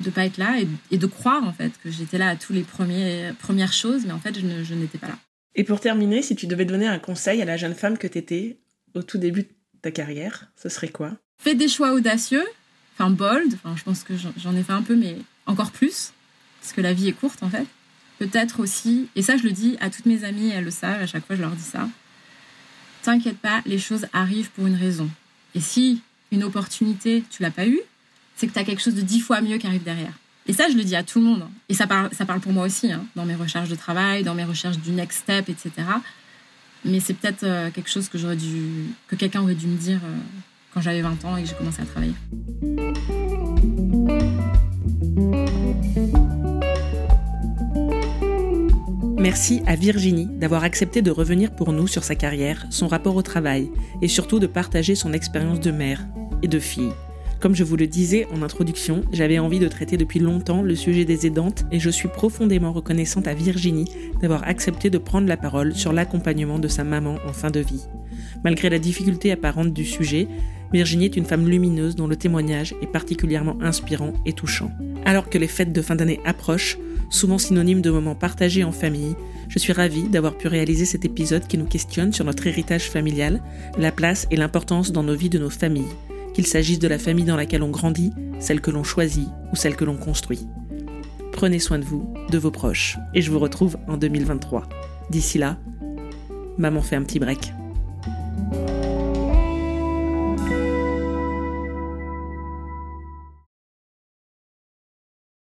de pas être là et, de croire en fait que j'étais là à tous les premiers premières choses, mais en fait je, n'étais pas là. Et pour terminer, si tu devais donner un conseil à la jeune femme que tu étais au tout début de ta carrière, ce serait quoi? Fais des choix audacieux, enfin bold, enfin je pense que j'en ai fait un peu, mais encore plus, parce que la vie est courte en fait. Peut-être aussi, et ça je le dis à toutes mes amies, elles le savent, à chaque fois je leur dis ça. T'inquiète pas, les choses arrivent pour une raison. Et si une opportunité, tu l'as pas eue, c'est que tu as quelque chose de dix fois mieux qui arrive derrière. Et ça, je le dis à tout le monde. Et ça parle, ça parle pour moi aussi, hein, dans mes recherches de travail, dans mes recherches du next step, etc. Mais c'est peut-être euh, quelque chose que quelqu'un aurait dû me dire euh, quand j'avais 20 ans et que j'ai commencé à travailler. Merci à Virginie d'avoir accepté de revenir pour nous sur sa carrière, son rapport au travail et surtout de partager son expérience de mère et de fille. Comme je vous le disais en introduction, j'avais envie de traiter depuis longtemps le sujet des aidantes et je suis profondément reconnaissante à Virginie d'avoir accepté de prendre la parole sur l'accompagnement de sa maman en fin de vie. Malgré la difficulté apparente du sujet, Virginie est une femme lumineuse dont le témoignage est particulièrement inspirant et touchant. Alors que les fêtes de fin d'année approchent, souvent synonymes de moments partagés en famille, je suis ravie d'avoir pu réaliser cet épisode qui nous questionne sur notre héritage familial, la place et l'importance dans nos vies de nos familles qu'il s'agisse de la famille dans laquelle on grandit, celle que l'on choisit ou celle que l'on construit. Prenez soin de vous, de vos proches, et je vous retrouve en 2023. D'ici là, maman fait un petit break.